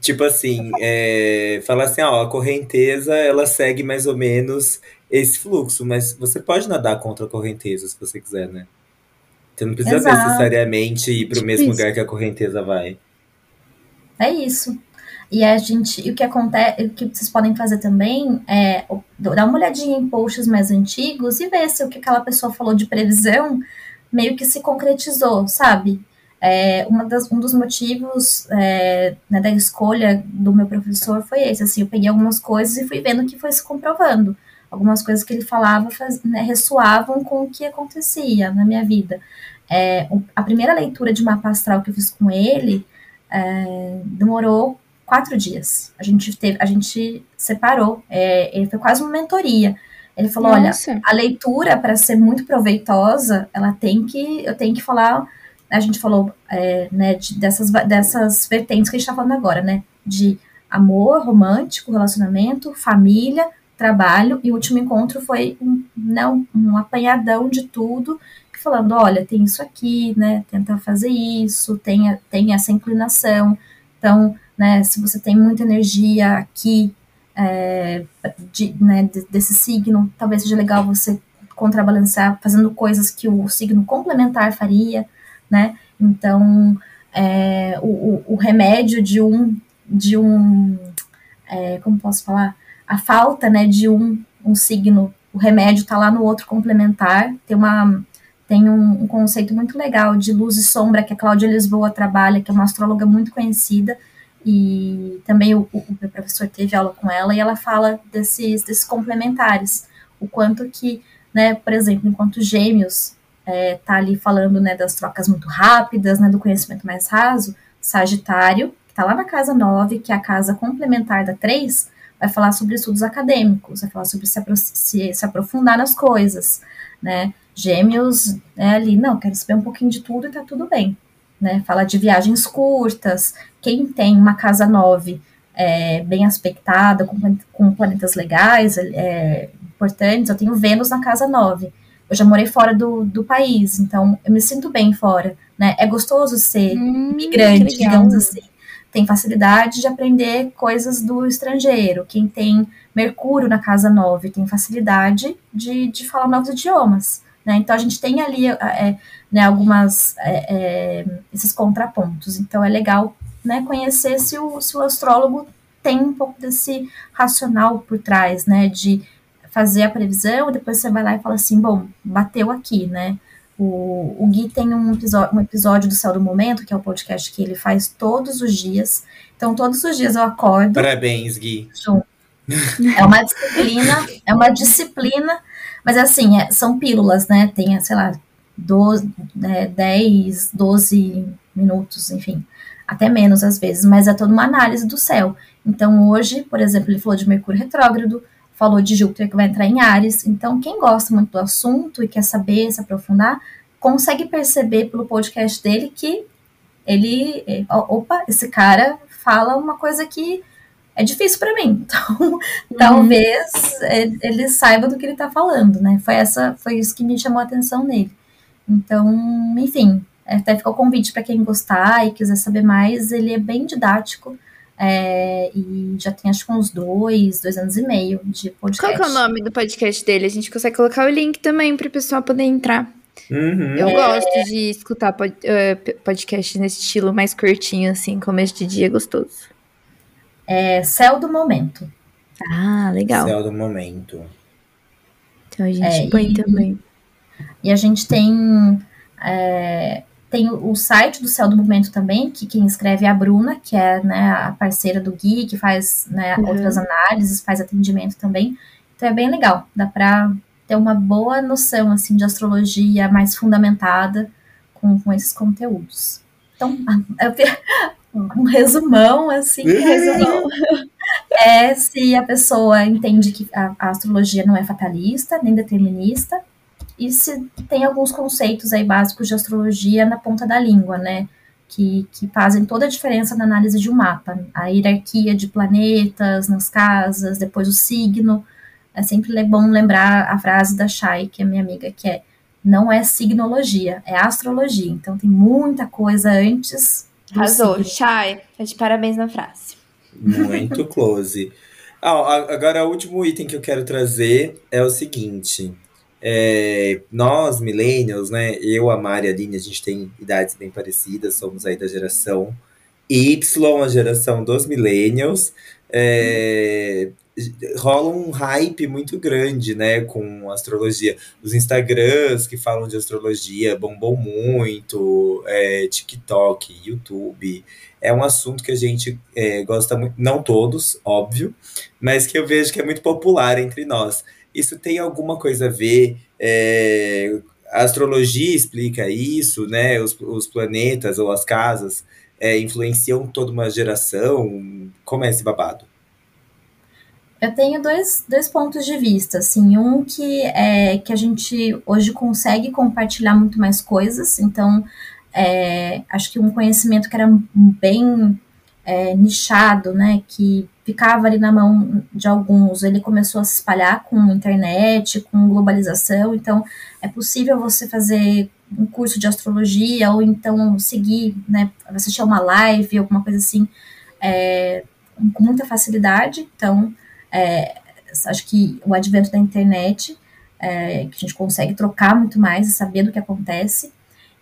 Tipo assim, é, falar assim, ó, a correnteza ela segue mais ou menos esse fluxo, mas você pode nadar contra a correnteza se você quiser, né? Você não precisa Exato. necessariamente ir para o tipo mesmo isso. lugar que a correnteza vai. É isso. E a gente, e o que acontece, o que vocês podem fazer também é dar uma olhadinha em posts mais antigos e ver se o que aquela pessoa falou de previsão meio que se concretizou, sabe? É, uma das, um dos motivos é, né, da escolha do meu professor foi esse, assim, eu peguei algumas coisas e fui vendo que foi se comprovando. Algumas coisas que ele falava faz, né, ressoavam com o que acontecia na minha vida. É, a primeira leitura de mapa astral que eu fiz com ele é, demorou quatro dias. A gente teve, a gente separou. É, ele foi quase uma mentoria. Ele falou: Nossa. olha, a leitura para ser muito proveitosa, ela tem que, eu tenho que falar a gente falou é, né, de, dessas, dessas vertentes que a gente está falando agora, né? De amor romântico, relacionamento, família, trabalho, e o último encontro foi um, né, um, apanhadão de tudo, falando, olha, tem isso aqui, né? Tenta fazer isso, tem, tem essa inclinação. Então, né, se você tem muita energia aqui é, de, né, desse signo, talvez seja legal você contrabalancear fazendo coisas que o signo complementar faria né? Então, é, o, o, remédio de um, de um é, como posso falar? A falta, né, de um, um signo, o remédio está lá no outro complementar, tem uma tem um, um, conceito muito legal de luz e sombra que a Cláudia Lisboa trabalha, que é uma astróloga muito conhecida, e também o, o, professor teve aula com ela, e ela fala desses, desses complementares, o quanto que, né, por exemplo, enquanto gêmeos é, tá ali falando né, das trocas muito rápidas, né, do conhecimento mais raso, Sagitário, que está lá na casa 9, que é a casa complementar da 3, vai falar sobre estudos acadêmicos, vai falar sobre se, se, se aprofundar nas coisas, né? Gêmeos, é ali, não, quero saber um pouquinho de tudo e tá tudo bem, né? Fala de viagens curtas, quem tem uma casa 9 é, bem aspectada, com, com planetas legais, é, importantes, eu tenho Vênus na casa 9, eu já morei fora do, do país, então eu me sinto bem fora, né? É gostoso ser hum, migrante, digamos assim. Tem facilidade de aprender coisas do estrangeiro. Quem tem Mercúrio na casa 9 tem facilidade de, de falar novos idiomas. Né? Então a gente tem ali é, né, algumas é, é, esses contrapontos. Então é legal né, conhecer se o, se o astrólogo tem um pouco desse racional por trás, né, de fazer a previsão, depois você vai lá e fala assim, bom, bateu aqui, né? O, o Gui tem um episódio, um episódio do Céu do Momento, que é o podcast que ele faz todos os dias. Então, todos os dias eu acordo. Parabéns, Gui. É uma disciplina, é uma disciplina, mas assim, é, são pílulas, né? Tem, sei lá, 12, é, 10, 12 minutos, enfim, até menos às vezes, mas é toda uma análise do céu. Então, hoje, por exemplo, ele falou de Mercúrio retrógrado, falou de Júpiter que vai entrar em Ares. Então, quem gosta muito do assunto e quer saber, se aprofundar, consegue perceber pelo podcast dele que ele, é, opa, esse cara fala uma coisa que é difícil para mim. Então, uhum. talvez ele saiba do que ele está falando, né? Foi essa, foi isso que me chamou a atenção nele. Então, enfim, até ficou o convite para quem gostar e quiser saber mais. Ele é bem didático. É, e já tem acho que uns dois, dois anos e meio de podcast. Qual é o nome do podcast dele? A gente consegue colocar o link também para o pessoal poder entrar. Uhum. Eu é... gosto de escutar pod, uh, podcast nesse estilo mais curtinho, assim, começo de dia gostoso. É Céu do Momento. Ah, legal. Céu do Momento. Então a gente é, põe e, também. E a gente tem é, tem o, o, site do Céu do Momento também, que quem escreve é a Bruna, que é né, a parceira do Gui, que faz né, uhum. outras análises, faz atendimento também. Então é bem legal, dá para ter uma boa noção assim de astrologia mais fundamentada com, com esses conteúdos. Então, um resumão, assim, um resumão. é se a pessoa entende que a, a astrologia não é fatalista, nem determinista, e se tem alguns conceitos aí básicos de astrologia na ponta da língua, né? Que, que fazem toda a diferença na análise de um mapa. A hierarquia de planetas nas casas, depois o signo. É sempre bom lembrar a frase da Shai, que é minha amiga, que é não é signologia, é astrologia. Então tem muita coisa antes. Arrasou, Shai. Tá de parabéns na frase. Muito close. Ah, agora, o último item que eu quero trazer é o seguinte. É, nós, millennials, né? Eu, a Mari a Aline, a gente tem idades bem parecidas, somos aí da geração Y, a geração dos millennials. É, rola um hype muito grande, né, com astrologia. Os Instagrams que falam de astrologia bombam muito, é, TikTok, YouTube. É um assunto que a gente é, gosta muito, não todos, óbvio, mas que eu vejo que é muito popular entre nós. Isso tem alguma coisa a ver? É, a astrologia explica isso, né? Os, os planetas ou as casas é, influenciam toda uma geração. Como é esse babado? Eu tenho dois, dois pontos de vista, assim, um que é que a gente hoje consegue compartilhar muito mais coisas, então é, acho que um conhecimento que era bem é, nichado, né, que ficava ali na mão de alguns, ele começou a se espalhar com internet, com globalização, então é possível você fazer um curso de astrologia ou então seguir, né, assistir uma live, alguma coisa assim, é, com muita facilidade, então é, acho que o advento da internet, é, que a gente consegue trocar muito mais e saber do que acontece,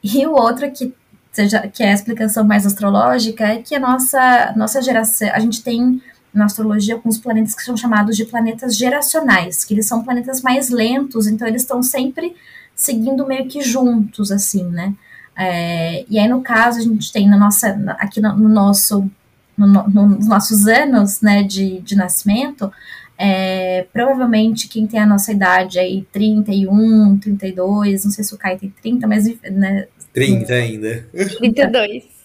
e o outro é que seja que é a explicação mais astrológica é que a nossa nossa geração a gente tem na astrologia alguns planetas que são chamados de planetas geracionais, que eles são planetas mais lentos, então eles estão sempre seguindo meio que juntos, assim, né? É, e aí, no caso, a gente tem na nossa, aqui no, no nosso, no, no, nos nossos anos, né, de, de nascimento, é, provavelmente quem tem a nossa idade aí, 31, 32, não sei se o Caio tem 30, mas, né? 30 ainda. 32.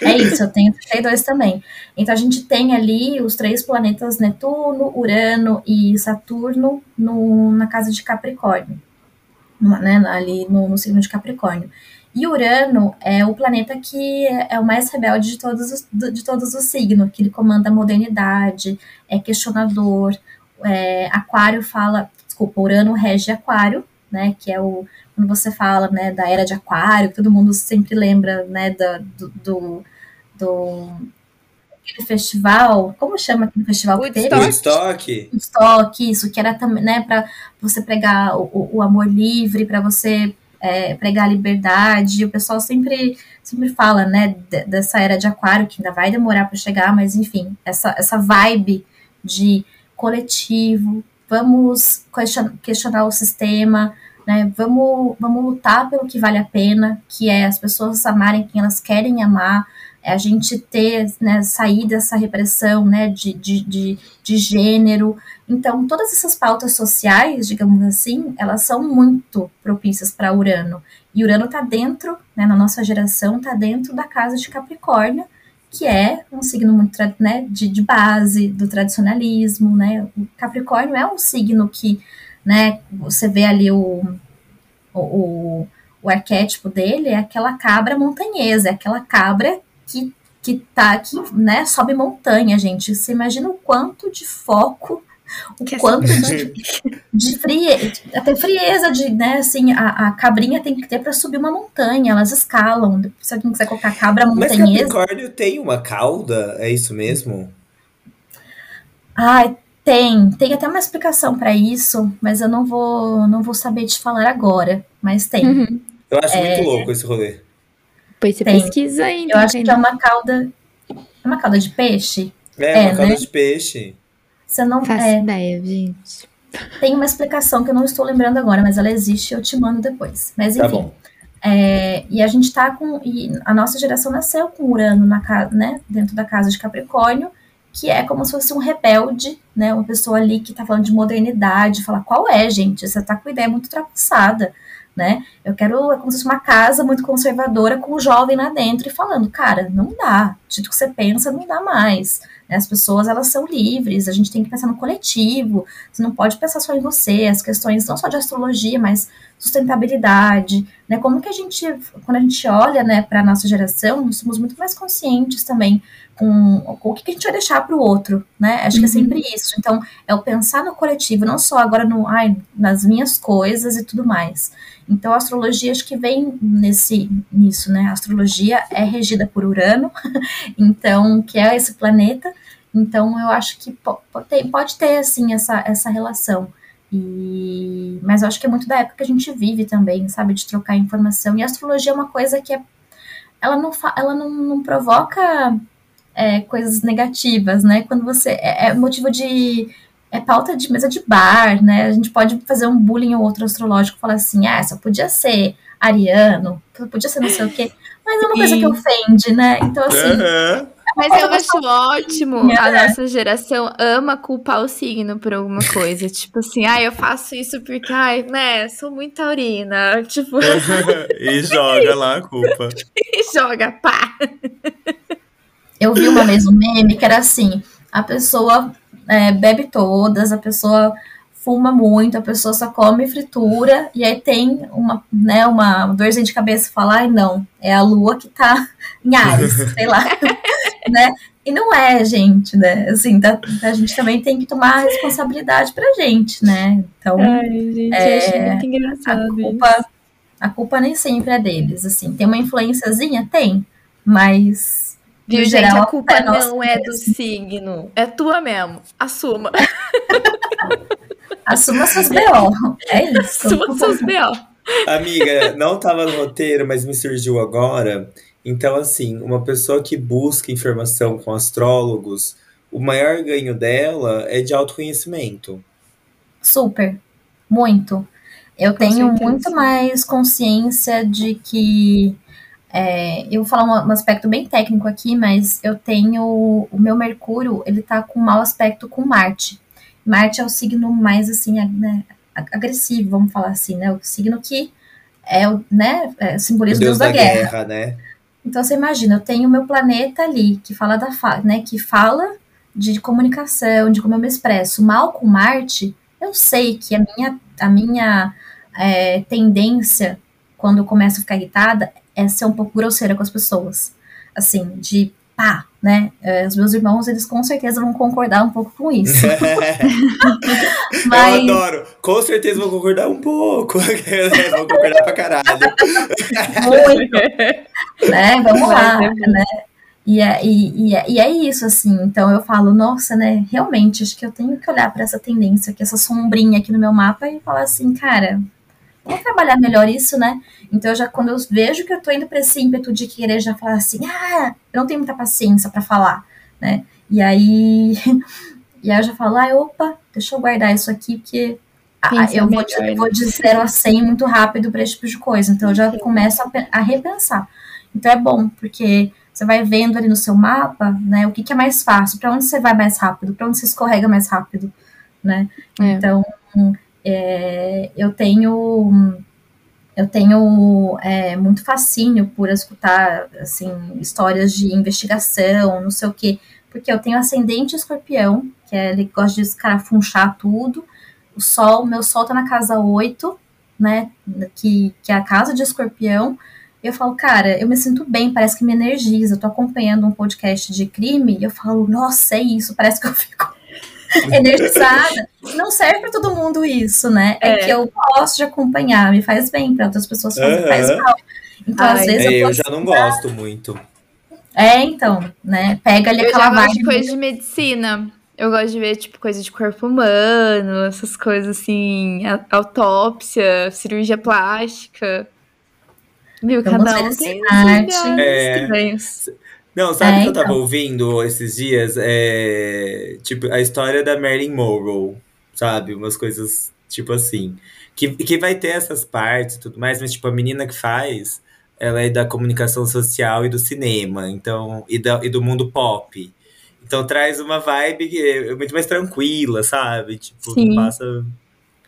É isso, eu tenho 32 também. Então a gente tem ali os três planetas Netuno, Urano e Saturno no, na casa de Capricórnio, né, ali no, no signo de Capricórnio. E Urano é o planeta que é o mais rebelde de todos os, de todos os signos, que ele comanda a modernidade, é questionador. É, aquário fala, desculpa, Urano rege Aquário, né, que é o quando você fala, né, da era de aquário, todo mundo sempre lembra, né, da, do, do, do aquele festival, como chama aquele festival que teve? Woodstock. Woodstock, isso, que era também, né, para você pregar o, o amor livre, para você é, pregar liberdade. O pessoal sempre, sempre fala, né, dessa era de aquário, que ainda vai demorar para chegar, mas enfim, essa, essa vibe de coletivo, vamos questionar o sistema, né, vamos, vamos lutar pelo que vale a pena, que é as pessoas amarem quem elas querem amar, é a gente ter, né, sair dessa repressão, né, de, de, de, de gênero. Então, todas essas pautas sociais, digamos assim, elas são muito propícias para Urano. E Urano está dentro, né, na nossa geração, está dentro da casa de Capricórnio, que é um signo muito né, de, de base, do tradicionalismo, né? O Capricórnio é um signo que, né, você vê ali o, o, o arquétipo dele, é aquela cabra montanhesa, é aquela cabra que, que tá aqui, né, sobe montanha, gente. Você imagina o quanto de foco, o que quanto de, de frieza, até frieza de, né, assim, a, a cabrinha tem que ter para subir uma montanha, elas escalam. Se alguém quiser colocar cabra montanhesa. Mas Capricórnio tem uma cauda, é isso mesmo? Ai, tem, tem até uma explicação para isso, mas eu não vou, não vou saber te falar agora, mas tem. Uhum. Eu acho é... muito louco esse rolê. Depois você Tem. pesquisa aí. Eu acho que é uma cauda. É uma cauda de peixe? É, é uma cauda né? de peixe. Você não faz é... ideia, gente. Tem uma explicação que eu não estou lembrando agora, mas ela existe, eu te mando depois. Mas tá enfim. Tá bom. É, e a gente tá com. E a nossa geração nasceu com Urano na casa, né? Dentro da casa de Capricórnio, que é como se fosse um rebelde, né? Uma pessoa ali que tá falando de modernidade, fala, qual é, gente? Você tá com ideia muito ultrapassada né? Eu quero é como se fosse uma casa muito conservadora com o jovem lá dentro e falando, cara, não dá. Jeito que você pensa, não dá mais. Né? As pessoas, elas são livres, a gente tem que pensar no coletivo, você não pode pensar só em você, as questões não só de astrologia, mas sustentabilidade, né? Como que a gente, quando a gente olha, né, para nossa geração, nós somos muito mais conscientes também com, com o que a gente vai deixar para o outro, né? Acho uhum. que é sempre isso. Então, é o pensar no coletivo, não só agora no, ai, nas minhas coisas e tudo mais. Então, a astrologia acho que vem nesse nisso, né? A astrologia é regida por Urano, então, que é esse planeta. Então, eu acho que pode ter, pode ter assim essa, essa relação. E, mas eu acho que é muito da época que a gente vive também, sabe, de trocar informação. E a astrologia é uma coisa que é, ela não, ela não, não provoca é, coisas negativas, né? Quando você é, é, motivo de é pauta de mesa de bar, né? A gente pode fazer um bullying ou outro astrológico, falar assim, ah, só podia ser ariano, podia ser não sei o quê, mas é uma coisa que ofende, né? Então assim, uhum. Mas eu acho ótimo. A nossa geração ama culpar o signo por alguma coisa. tipo assim, ah, eu faço isso porque, ai, né, sou muito taurina. Tipo. e joga lá a culpa. e joga, pá. Eu vi uma vez um meme que era assim: a pessoa é, bebe todas, a pessoa fuma muito, a pessoa só come fritura, e aí tem uma, né, uma dorzinha de cabeça e fala, ai não, é a lua que tá em Ares, sei lá, né? E não é, gente, né? Assim, tá, a gente também tem que tomar a responsabilidade pra gente, né? Então, ai, gente, é, muito engraçado a culpa, a culpa nem sempre é deles, assim. Tem uma influenciazinha? Tem, mas Viu, gente? Geral, a culpa é não é do signo. É tua mesmo. Assuma. Assuma seus B.O. É isso. Assuma seus B.O. Amiga, não estava no roteiro, mas me surgiu agora. Então, assim, uma pessoa que busca informação com astrólogos, o maior ganho dela é de autoconhecimento. Super. Muito. Eu com tenho certeza. muito mais consciência de que. É, eu vou falar um, um, aspecto bem técnico aqui, mas eu tenho. O meu Mercúrio, ele tá com um mau aspecto com Marte. Marte é o signo mais assim, né, agressivo, vamos falar assim, né? O signo que é o, né, é, simboliza o Deus, Deus da, da guerra. guerra. né? Então você imagina, eu tenho o meu planeta ali que fala da né, que fala de comunicação, de como eu me expresso. Mal com Marte, eu sei que a minha, a minha é, tendência quando eu começo a ficar irritada é ser um pouco grosseira com as pessoas. Assim, de pá, né? É, os meus irmãos, eles com certeza vão concordar um pouco com isso. Mas... Eu adoro. Com certeza vão concordar um pouco. vão concordar pra caralho. Muito. né? Vamos lá, né? E é, e, e, é, e é isso, assim. Então eu falo, nossa, né? Realmente, acho que eu tenho que olhar para essa tendência aqui, essa sombrinha aqui no meu mapa e falar assim, cara, vamos trabalhar melhor isso, né? Então, eu já, quando eu vejo que eu tô indo para esse ímpeto de querer já falar assim, ah, eu não tenho muita paciência para falar, né? E aí, e aí eu já falo, ah, opa, deixa eu guardar isso aqui, porque ah, eu, vou de, eu vou de 0 a 100 muito rápido para esse tipo de coisa. Então, eu já começo a, a repensar. Então, é bom, porque você vai vendo ali no seu mapa, né, o que, que é mais fácil, para onde você vai mais rápido, para onde você escorrega mais rápido, né? É. Então, é, eu tenho eu tenho é, muito fascínio por escutar assim histórias de investigação, não sei o quê, porque eu tenho ascendente escorpião, que é, ele gosta de escarafunchar tudo. O sol, meu sol tá na casa 8, né, que, que é a casa de escorpião. Eu falo, cara, eu me sinto bem, parece que me energiza. Eu tô acompanhando um podcast de crime e eu falo, nossa, é isso, parece que eu fico energizada. Não serve para todo mundo isso, né? É. é. que eu gosto de acompanhar, me faz bem, para outras pessoas uhum. faz mal. Então, Ai, às vezes. É, eu, eu já não gosto muito. É, então, né? Pega ali eu aquela já gosto de coisa de medicina. Eu gosto de ver, tipo, coisa de corpo humano, essas coisas assim, autópsia, cirurgia plástica. Viu, cada um tem é... Não, sabe o é, que eu tava então. ouvindo esses dias? É, tipo, a história da Marilyn Monroe, sabe? Umas coisas tipo assim. Que, que vai ter essas partes e tudo mais, mas tipo, a menina que faz, ela é da comunicação social e do cinema, então, e, da, e do mundo pop. Então traz uma vibe é muito mais tranquila, sabe? Tipo, Sim. não passa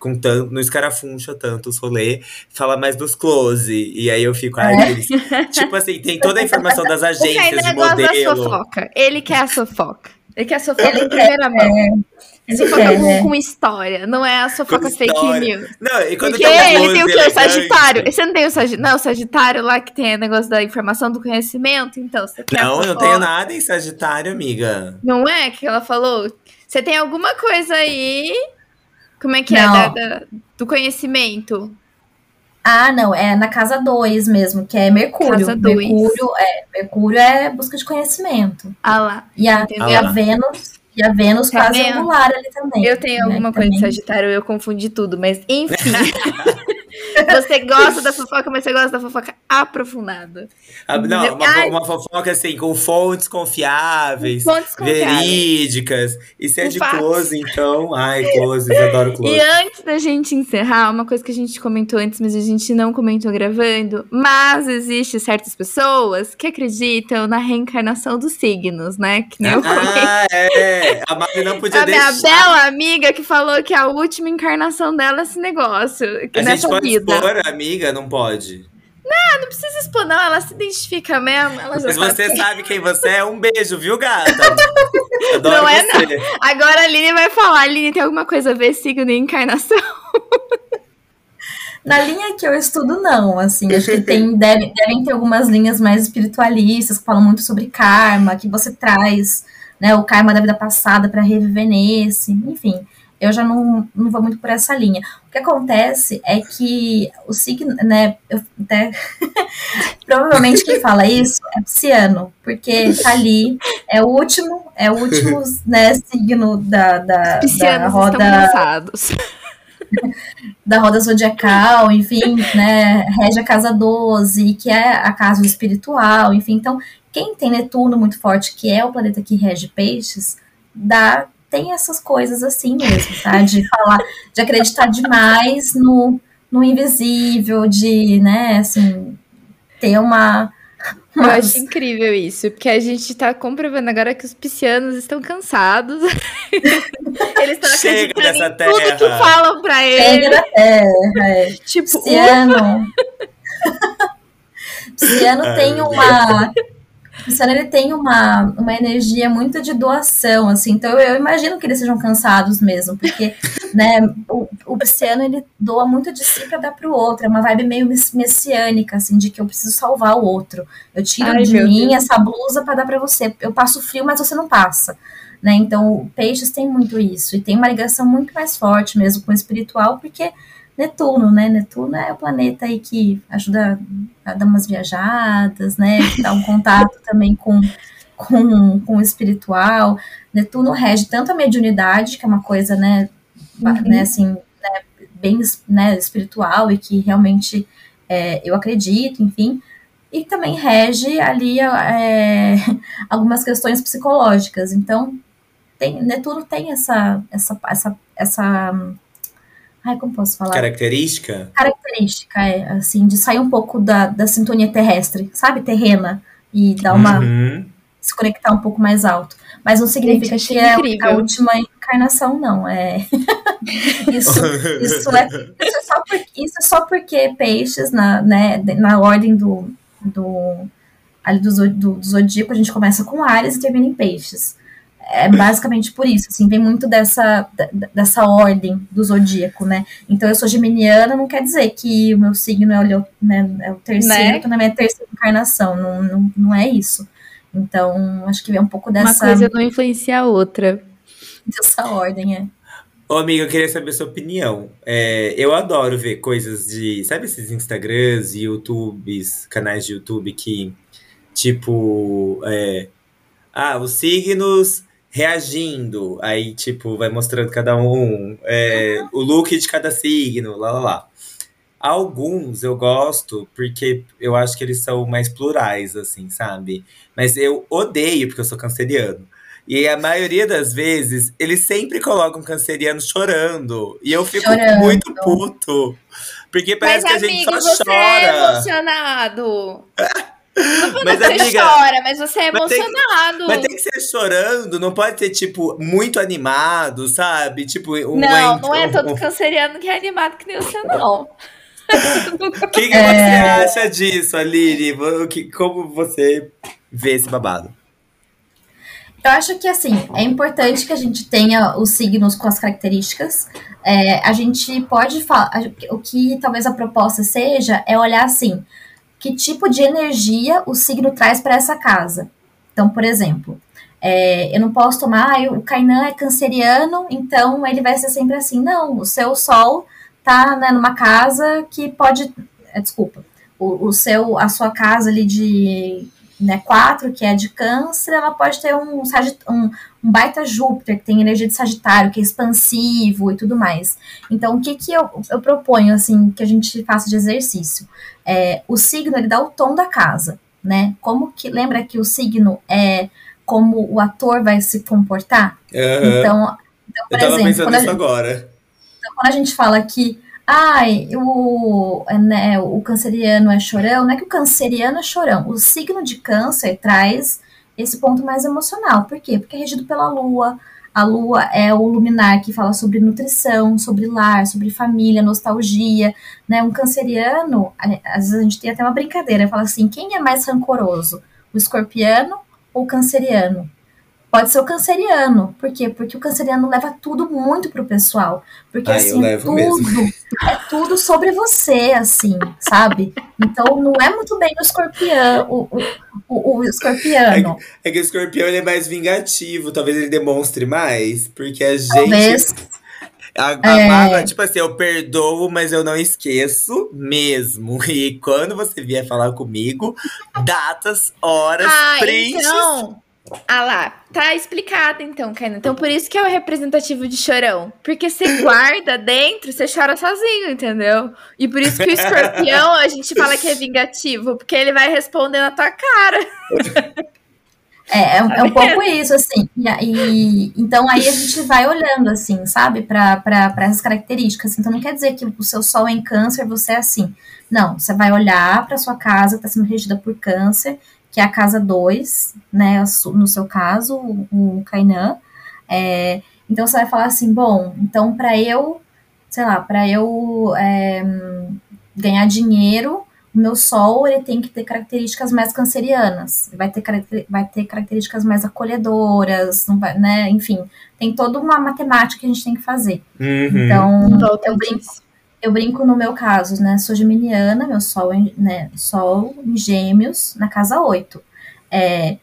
com tanto, não escarafuncha tanto os rolê, fala mais dos close. E aí eu fico, ai, é. tipo assim, tem toda a informação das agências de modelo. Da fofoca. Ele quer a fofoca. Ele quer a fofoca em primeira mão. É. Fofoca com, né? com, história, não é a fofoca fake news. Não, e quando Porque ele tem o que? O Sagitário. Você não tem o Sagitário? Não, o Sagitário lá que tem o negócio da informação do conhecimento, então você quer Não, eu não tenho nada em Sagitário, amiga. Não é que ela falou? Você tem alguma coisa aí como é que é? Da, da, do conhecimento? Ah, não, é na casa 2 mesmo, que é Mercúrio. Casa dois. Mercúrio é, Mercúrio é busca de conhecimento. Ah lá. E a, e a Vênus, e a Vênus tá quase angular ali também. Eu tenho né, alguma coisa também. de Sagitário, eu confundi tudo, mas enfim. Você gosta da fofoca, mas você gosta da fofoca aprofundada. Ah, não, uma, uma, fofoca assim, com fontes confiáveis, fontes confiáveis. verídicas. E se é de close, então. Ai, close, eu adoro close. E antes da gente encerrar, uma coisa que a gente comentou antes, mas a gente não comentou gravando. Mas existe certas pessoas que acreditam na reencarnação dos signos, né? Que nem eu Ah, é. A Mari não podia a deixar. A minha bela amiga que falou que a última encarnação dela é esse negócio. Que a nessa gente vida expor, amiga, não pode. Não, não precisa expor, não. Ela se identifica mesmo. Ela Mas você quem... sabe quem você é. Um beijo, viu, gata? Adoro não é, você. não. Agora a Aline vai falar. Aline, tem alguma coisa a ver signo e encarnação? Na linha que eu estudo, não. Assim, acho que tem, deve, devem ter algumas linhas mais espiritualistas que falam muito sobre karma, que você traz né, o karma da vida passada para reviver nesse. Enfim eu já não, não vou muito por essa linha. O que acontece é que o signo, né, eu até, provavelmente quem fala isso é pisciano, porque tá ali, é o último, é o último, né, signo da, da, da roda... da roda zodiacal, enfim, né, rege a casa 12, que é a casa espiritual, enfim, então, quem tem Netuno muito forte, que é o planeta que rege peixes, dá tem essas coisas assim mesmo, tá? De falar, de acreditar demais no, no invisível, de, né, assim, ter uma. Eu acho incrível isso, porque a gente tá comprovando agora que os piscianos estão cansados. eles estão acreditando em terra. tudo que falam pra eles. Chega da terra, é. Tipo, Pisciano. Pisciano tem uma o Pisciano ele tem uma, uma energia muito de doação, assim, então eu, eu imagino que eles sejam cansados mesmo, porque né, o, o Pisciano ele doa muito de si para dar para o outro, é uma vibe meio messiânica, assim, de que eu preciso salvar o outro. Eu tiro Ai, de mim Deus. essa blusa para dar para você. Eu passo frio, mas você não passa. Né? Então, peixes tem muito isso, e tem uma ligação muito mais forte mesmo com o espiritual, porque Netuno, né? Netuno é o planeta aí que ajuda a dar umas viajadas, né? Dá um contato também com, com, com o espiritual. Netuno rege tanto a mediunidade, que é uma coisa, né? Uhum. né assim, né, bem né, espiritual e que realmente é, eu acredito, enfim. E também rege ali é, algumas questões psicológicas. Então, tem, Netuno tem essa, essa, essa, essa Ai, como posso falar? Característica? Característica, é, assim, de sair um pouco da, da sintonia terrestre, sabe? Terrena. E dar uma. Uhum. se conectar um pouco mais alto. Mas não significa Gente, que é incrível. a última encarnação, não. É. isso, isso, é, isso, é só porque, isso é só porque peixes, na, né, na ordem do, do, ali do, do, do zodíaco, a gente começa com Ares e termina em peixes é basicamente por isso, assim, vem muito dessa, dessa ordem do zodíaco, né? Então eu sou geminiana, não quer dizer que o meu signo é o, né, é o terceiro, né? na minha terceira encarnação, não, não, não é isso. Então, acho que vem um pouco dessa... Uma coisa não influencia a outra. Dessa ordem, é. Ô, amiga, eu queria saber a sua opinião. É, eu adoro ver coisas de. Sabe esses Instagrams, YouTubes, canais de YouTube que, tipo. É, ah, os signos reagindo. Aí, tipo, vai mostrando cada um, é, uhum. o look de cada signo, lá, lá, lá. Alguns eu gosto porque eu acho que eles são mais plurais, assim, sabe? Mas eu odeio porque eu sou canceriano. E a maioria das vezes, eles sempre colocam canceriano chorando. E eu fico chorando. muito puto. Porque parece mas, que a gente amigo, só você chora. É emocionado. mas, você amiga, chora, mas você é emocionado. Mas tem, mas tem, que ser chorando, não pode ser, tipo, muito animado, sabe? Tipo, um Não, não é todo canceriano que é animado que nem você, não. O que, que é... você acha disso, Aline? Como você vê esse babado? Eu acho que, assim, é importante que a gente tenha os signos com as características. É, a gente pode falar. O que talvez a proposta seja é olhar assim que tipo de energia o signo traz para essa casa. Então, por exemplo, é, eu não posso tomar, ah, o Kainan é canceriano, então ele vai ser sempre assim. Não, o seu sol tá né, numa casa que pode. É, desculpa. O, o, seu, a sua casa ali de né, 4, que é de câncer, ela pode ter um, um, um baita Júpiter, que tem energia de Sagitário, que é expansivo e tudo mais. Então, o que, que eu, eu proponho, assim, que a gente faça de exercício? É, o signo, ele dá o tom da casa, né? Como que, lembra que o signo é como o ator vai se comportar? Uhum. Então, então, por eu tava exemplo, pensando nisso agora. Então, quando a gente fala que ai, o, né, o canceriano é chorão, não é que o canceriano é chorão. O signo de câncer traz esse ponto mais emocional. Por quê? Porque é regido pela lua. A lua é o luminar que fala sobre nutrição, sobre lar, sobre família, nostalgia, né? Um canceriano, às vezes a gente tem até uma brincadeira, fala assim, quem é mais rancoroso? O escorpiano ou o canceriano? Pode ser o canceriano. Por quê? Porque o canceriano leva tudo muito pro pessoal. Porque ah, assim, tudo, é tudo sobre você, assim, sabe? Então não é muito bem o escorpião, o, o, o escorpiano. É, é, que o escorpião ele é mais vingativo, talvez ele demonstre mais, porque a gente. Talvez. A, a é... mágoa, tipo assim, eu perdoo, mas eu não esqueço mesmo. E quando você vier falar comigo, datas, horas, ah, prints. Então, ah lá, tá explicado então, Kainan. Então por isso que é o representativo de chorão. Porque você guarda dentro, você chora sozinho, entendeu? E por isso que o escorpião a gente fala que é vingativo, porque ele vai responder na tua cara. É, é, um, é um pouco isso, assim. E, e, então aí a gente vai olhando, assim, sabe, para essas características. Então não quer dizer que o seu sol é em câncer, você é assim. Não, você vai olhar para sua casa, que está sendo regida por câncer, que é a casa 2, né, no seu caso, o, Kainan. É, então você vai falar assim, bom, então para eu, sei lá, para eu é, ganhar dinheiro, o meu sol ele tem que ter características mais cancerianas, vai ter, vai ter características mais acolhedoras, não vai, né? Enfim, tem toda uma matemática que a gente tem que fazer. Uhum. Então, eu brinco, eu brinco no meu caso, né? Sou geminiana, meu sol, né, sol em gêmeos na casa 8. É,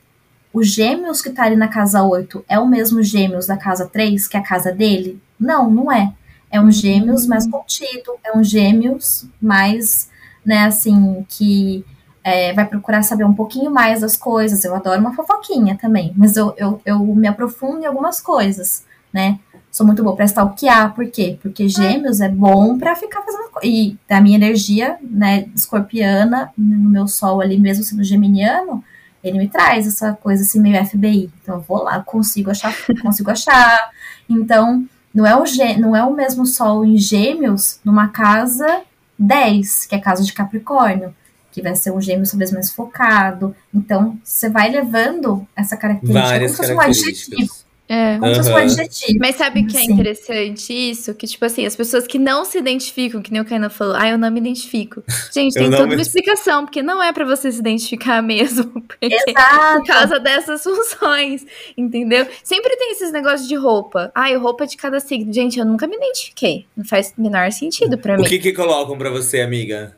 o gêmeos que tá ali na casa 8 é o mesmo gêmeos da casa 3, que é a casa dele? Não, não é. É um gêmeos mais contido, é um gêmeos mais, né, assim, que é, vai procurar saber um pouquinho mais das coisas. Eu adoro uma fofoquinha também, mas eu, eu, eu me aprofundo em algumas coisas, né? Sou muito boa para stalkear, por quê? Porque gêmeos é bom para ficar fazendo coisa. E da minha energia, né, escorpiana, no meu sol ali, mesmo sendo geminiano, ele me traz essa coisa assim, meio FBI. Então eu vou lá, consigo achar, consigo achar. Então, não é, o, não é o mesmo sol em gêmeos numa casa 10, que é a casa de Capricórnio que vai ser um gêmeo talvez mais focado. Então, você vai levando essa característica Várias como se fosse um adjetivo. É. Como um adjetivo. Mas sabe o que é Sim. interessante isso? Que, tipo assim, as pessoas que não se identificam, que nem o Kainan falou, ah, eu não me identifico. Gente, tem toda me- uma explicação, porque não é pra você se identificar mesmo. Porque por Exato. causa dessas funções, entendeu? Sempre tem esses negócios de roupa. Ai, roupa de cada signo. Gente, eu nunca me identifiquei. Não faz o menor sentido pra mim. O que que colocam pra você, amiga?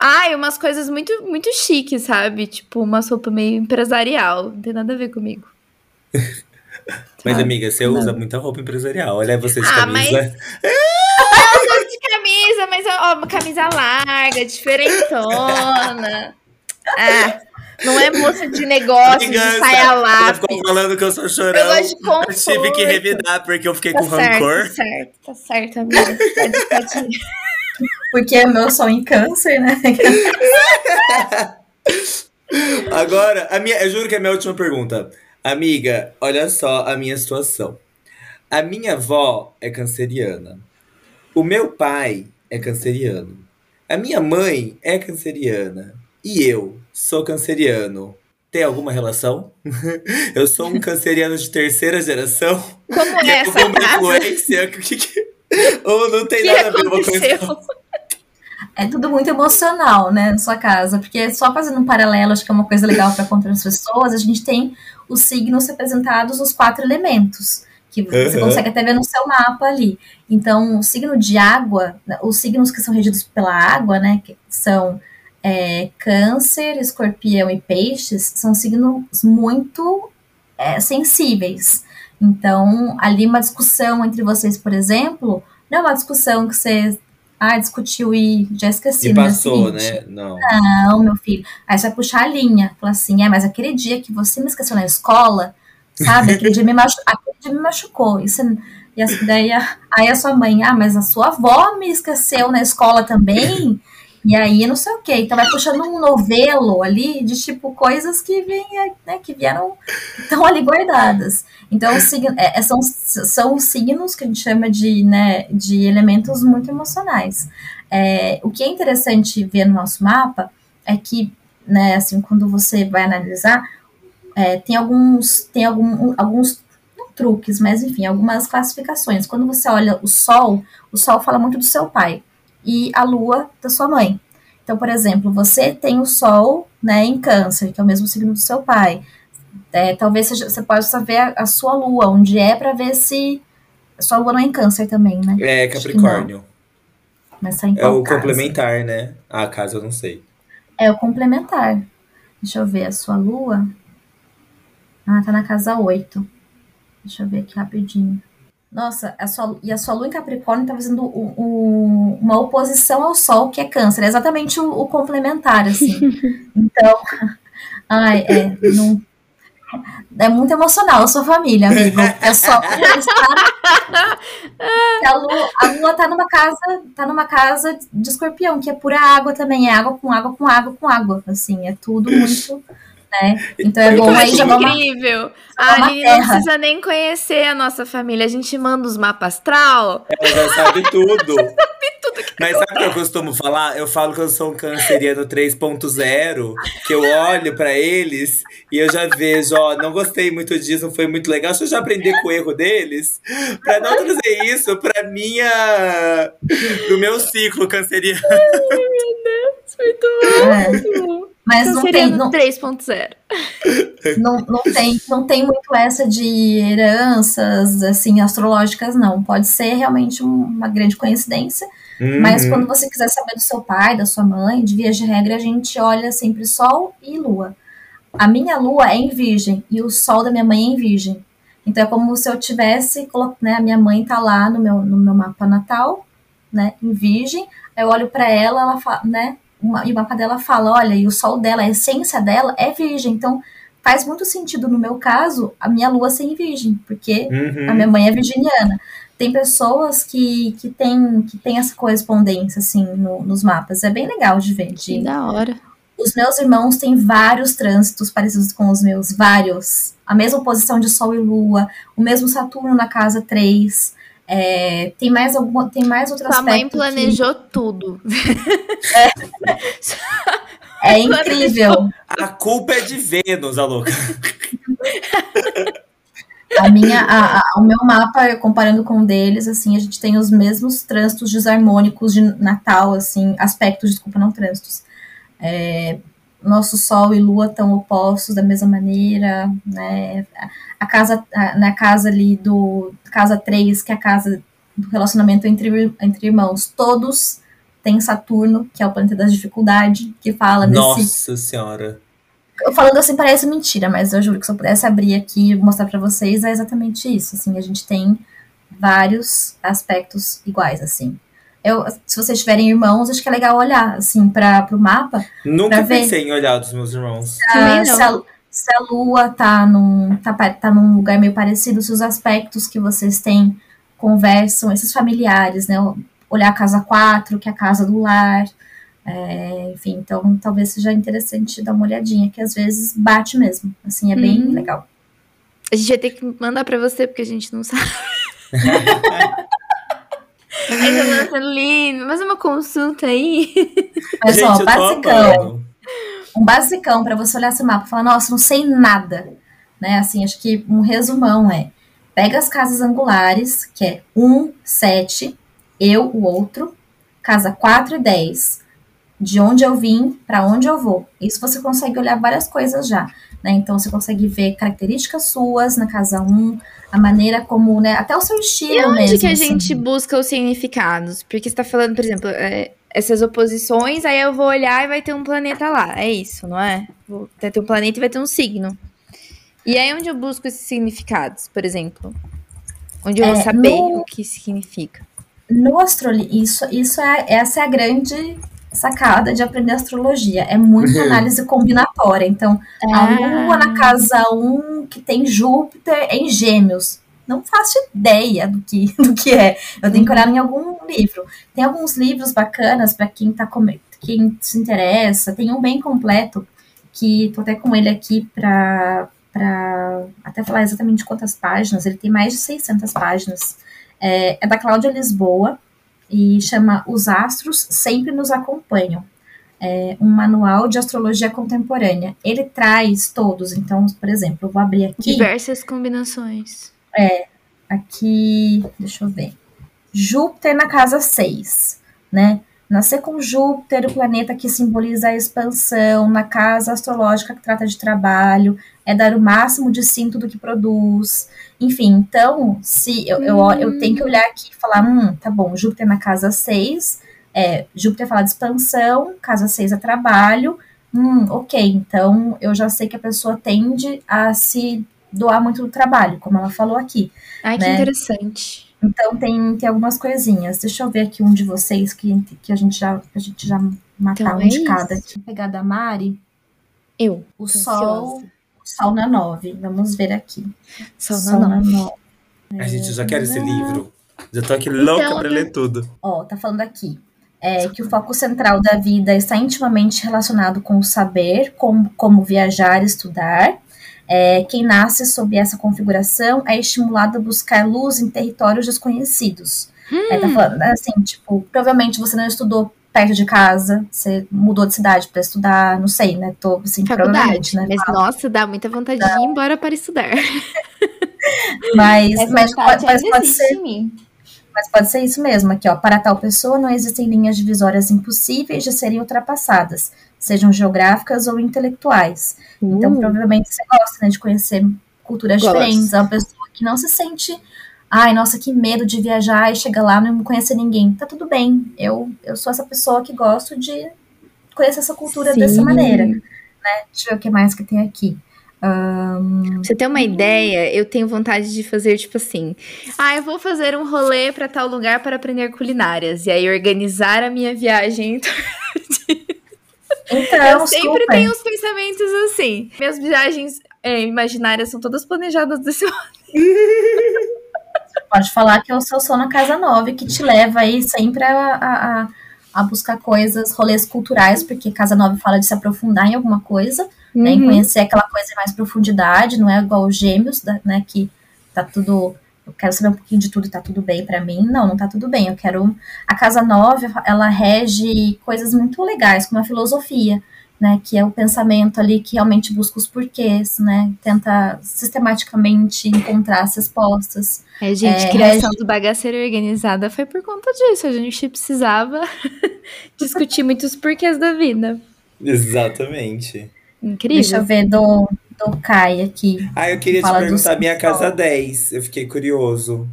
Ai, umas coisas muito, muito chiques, sabe? Tipo, uma roupa meio empresarial. Não tem nada a ver comigo. Mas, Sabe? amiga, você usa muita roupa empresarial. Olha você de Ah, camisa. de camisa, mas ó, uma camisa larga, diferentona. Ah, não é moça de negócio, Vingança. de saia Ela lápis. ficou falando que eu sou chorão. Eu gosto de Eu conforto. tive que revidar porque eu fiquei Tá com certo, rancor. tá certo, tá certo, amiga. Pode, pode. Porque é meu sol em câncer, né? Agora, a minha, eu juro que é a minha última pergunta. Amiga, olha só a minha situação. A minha avó é canceriana. O meu pai é canceriano. A minha mãe é canceriana. E eu sou canceriano. Tem alguma relação? eu sou um canceriano de terceira geração. Como é essa alguma casa? influência? O que que- Ou não tem que nada a ver uma coisa aconteceu? É tudo muito emocional, né, na sua casa. Porque só fazendo um paralelo, acho que é uma coisa legal para contar as pessoas, a gente tem os signos representados nos quatro elementos. Que você Uhum. consegue até ver no seu mapa ali. Então, o signo de água, os signos que são regidos pela água, né, que são é, câncer, escorpião e peixes, são signos muito é, sensíveis. Então, ali uma discussão entre vocês, por exemplo, não é uma discussão que você ah, discutiu e já esqueci. E dia passou, né? Não. Não, meu filho. Aí você vai puxar a linha. Fala assim, é, mas aquele dia que você me esqueceu na escola, sabe? Aquele dia me, machu... aquele dia me machucou. E, você... e assim, daí a... aí a sua mãe, ah, mas a sua avó me esqueceu na escola também. E aí, não sei o quê. Então vai puxando um novelo ali de tipo coisas que vêm, né, que vieram, estão ali guardadas. Então, é, é, são, são signos que a gente chama de, né, de elementos muito emocionais. É, o que é interessante ver no nosso mapa é que, né, assim, quando você vai analisar, é, tem alguns, tem algum, alguns não truques, mas enfim, algumas classificações. Quando você olha o Sol, o Sol fala muito do seu pai e a Lua da sua mãe. Então, por exemplo, você tem o Sol, né, em Câncer, que é o mesmo signo do seu pai. É, talvez seja, você possa ver a, a sua Lua, onde é para ver se a sua Lua não é em Câncer também, né? É Capricórnio. Mas tá em É o casa? complementar, né? Ah, caso eu não sei. É o complementar. Deixa eu ver a sua lua. Ah, tá na casa 8. Deixa eu ver aqui rapidinho. Nossa, a sua, e a sua lua em Capricórnio tá fazendo um- um- uma oposição ao Sol, que é Câncer. É exatamente o, o complementar, assim. então, ai, é, não, é muito emocional a sua família, amigo. É só a lua, a lua tá numa casa, tá numa casa de escorpião, que é pura água também, é água com água com água com água, assim, é tudo muito, né? Então é bom aí já incrível! A Aline não precisa nem conhecer a nossa família. A gente manda os mapas astral. Ela já sabe tudo. tudo que Mas sabe o que eu costumo falar? Eu falo que eu sou um canceriano 3.0, que eu olho pra eles e eu já vejo, ó, não gostei muito disso, não foi muito legal. Deixa eu já aprender com o erro deles, pra não trazer isso pra minha. pro meu ciclo canceriano. Muito bom, É. muito bom. Mas não tem, não, 3.0. não, não, tem, não tem muito essa de heranças, assim, astrológicas, não. Pode ser realmente um- uma grande coincidência, mas Uhum. quando você quiser saber do seu pai, da sua mãe, de via de regra, a gente olha sempre Sol e Lua. A minha Lua é em Virgem e o Sol da minha mãe é em Virgem. Então é como se eu tivesse, né, a minha mãe tá lá no meu, no meu mapa natal, né, em Virgem. Aí eu olho para ela, ela fala, né, uma- e o mapa dela fala, olha, e o Sol dela, a essência dela é Virgem. Então faz muito sentido no meu caso a minha lua ser em virgem, porque Uhum. a minha mãe é virginiana. Tem pessoas que, que têm que tem essa correspondência, assim, no- nos mapas. É bem legal de ver. Que de- da hora. Os meus irmãos têm vários trânsitos parecidos com os meus, vários. A mesma posição de Sol e Lua, o mesmo Saturno na casa 3. É, tem mais alguma, tem mais outro Sua mãe aspecto que planejou tudo. é incrível. A culpa é de Vênus, a louca. A minha, a- a- o meu mapa, comparando com o deles, assim, a gente tem os mesmos trânsitos desarmônicos de Natal, assim, aspectos, desculpa, não trânsitos. É, nosso Sol e Lua estão opostos da mesma maneira, né? A- casa, a- na casa ali do casa 3, que é a casa do relacionamento entre, entre irmãos, todos têm Saturno, que é o planeta da dificuldade, que fala desse Nossa senhora. eu falando assim parece mentira, mas eu juro que se eu pudesse abrir aqui e mostrar pra vocês, é exatamente isso. Assim, a gente tem vários aspectos iguais, assim. Eu, se vocês tiverem irmãos, acho que é legal olhar, assim, para pro mapa. Nunca Pra ver. pensei em olhar dos meus irmãos. Também ah, não. Se a, se a lua tá num, tá, tá num lugar meio parecido, se os aspectos que vocês têm conversam, esses familiares, né? Olhar a casa 4, que é a casa do lar. é, enfim, então talvez seja interessante dar uma olhadinha, que às vezes bate mesmo. Assim, é bem Uhum. legal. A gente vai ter que mandar pra você, porque a gente não sabe. Aí tá lindo, mas uma consulta aí. Mas Gente, basicão. um basicão para você olhar esse mapa e falar, nossa, não sei nada. Né? Assim, acho que um resumão é: pega as casas angulares, que é 1, 7, eu, o outro, casa 4 e 10. De onde eu vim, para onde eu vou. Isso você consegue olhar várias coisas já. Né? Então você consegue ver características suas na casa 1, a maneira como, né? Até o seu estilo E onde mesmo. que a assim. gente busca os significados? Porque você tá falando, por exemplo, é, essas oposições, aí eu vou olhar e vai ter um planeta lá. É isso, não é? Vou- Vai ter um planeta e vai ter um signo. E aí onde eu busco esses significados, por exemplo? Onde eu vou É, saber no- o que significa? No astroli isso, isso é, essa é a grande sacada de aprender astrologia. É muita análise combinatória. Então, a Lua na casa 1, que tem Júpiter em Gêmeos. Não faço ideia do que, do que é. Eu tenho que olhar em algum livro. Tem alguns livros bacanas para quem tá come- quem se interessa. Tem um bem completo que tô até com ele aqui para para até falar exatamente quantas páginas. Ele tem mais de 600 páginas. É, é da Cláudia Lisboa e chama Os Astros Sempre Nos Acompanham. É um manual de astrologia contemporânea. Ele traz todos, então, por exemplo, eu vou abrir aqui. Diversas combinações. Aqui, deixa eu ver. Júpiter na casa 6, né? Nascer com Júpiter, o planeta que simboliza a expansão, na casa astrológica que trata de trabalho, é dar o máximo de si em tudo que produz. Enfim, então, se eu, eu, eu tenho que olhar aqui e falar, hum, tá bom, Júpiter na casa 6, é, Júpiter fala de expansão, casa 6 é trabalho, hum, ok, então eu já sei que a pessoa tende a se doar muito do trabalho, como ela falou aqui. Ai, que Né? interessante. Então tem, tem algumas coisinhas. Deixa eu ver aqui um de vocês que, que a gente já a gente já matar Então um é de cada. Aqui. Vou pegar da Mari, Eu. o sol, ansiosa. O sol na 9. Vamos ver aqui. Só Sol não, na não. 9. A gente já quer esse livro. Já tô aqui louca Então, pra né? ler tudo. Ó, tá falando aqui. É, que o foco central da vida está intimamente relacionado com o saber, com, como viajar e estudar. É, quem nasce sob essa configuração é estimulado a buscar luz em territórios desconhecidos. É, Hum. tá falando, assim, tipo, provavelmente você não estudou perto de casa, você mudou de cidade para estudar, não sei, né? Tô, assim, Faculdade. né? Mas, nossa, dá muita vontade de ir embora para estudar. Mas, mas, pode, mas pode ser. Mas pode ser isso mesmo, aqui, ó. Para tal pessoa não existem linhas divisórias impossíveis de serem ultrapassadas, sejam geográficas ou intelectuais. Então, Uh. provavelmente você gosta, né, de conhecer culturas Gosto. diferentes. É uma pessoa que não se sente, ai, nossa, que medo de viajar e chegar lá e não conhecer ninguém. Tá tudo bem. Eu, eu sou essa pessoa que gosto de conhecer essa cultura Sim. dessa maneira. Né? Deixa eu ver o que mais que tem aqui. Pra você ter uma ideia, eu tenho vontade de fazer, tipo assim, ah, eu vou fazer um rolê pra tal lugar para aprender culinárias. E aí organizar a minha viagem. então, eu sempre super. tenho uns pensamentos assim. Minhas viagens é, imaginárias são todas planejadas desse modo. Pode falar que é o seu sono na casa 9, que te leva aí sempre a, a, a buscar coisas, rolês culturais, porque casa 9 fala de se aprofundar em alguma coisa, uhum. né, em uhum. conhecer aquela coisa em mais profundidade, não é igual os gêmeos, né, que tá tudo eu quero saber um pouquinho de tudo tá tudo bem para mim. Não, não tá tudo bem. Eu quero. A Casa 9, ela rege coisas muito legais, como a filosofia, né? Que é o pensamento ali que realmente busca os porquês, né? Tenta sistematicamente encontrar as respostas. É, gente, é, criação rege... do bagaceiro organizada foi por conta disso. A gente precisava discutir muitos porquês da vida. Exatamente. Incrível. Deixa eu ver do do Kai aqui. Ah, eu queria te perguntar minha casa 10. Eu fiquei curioso.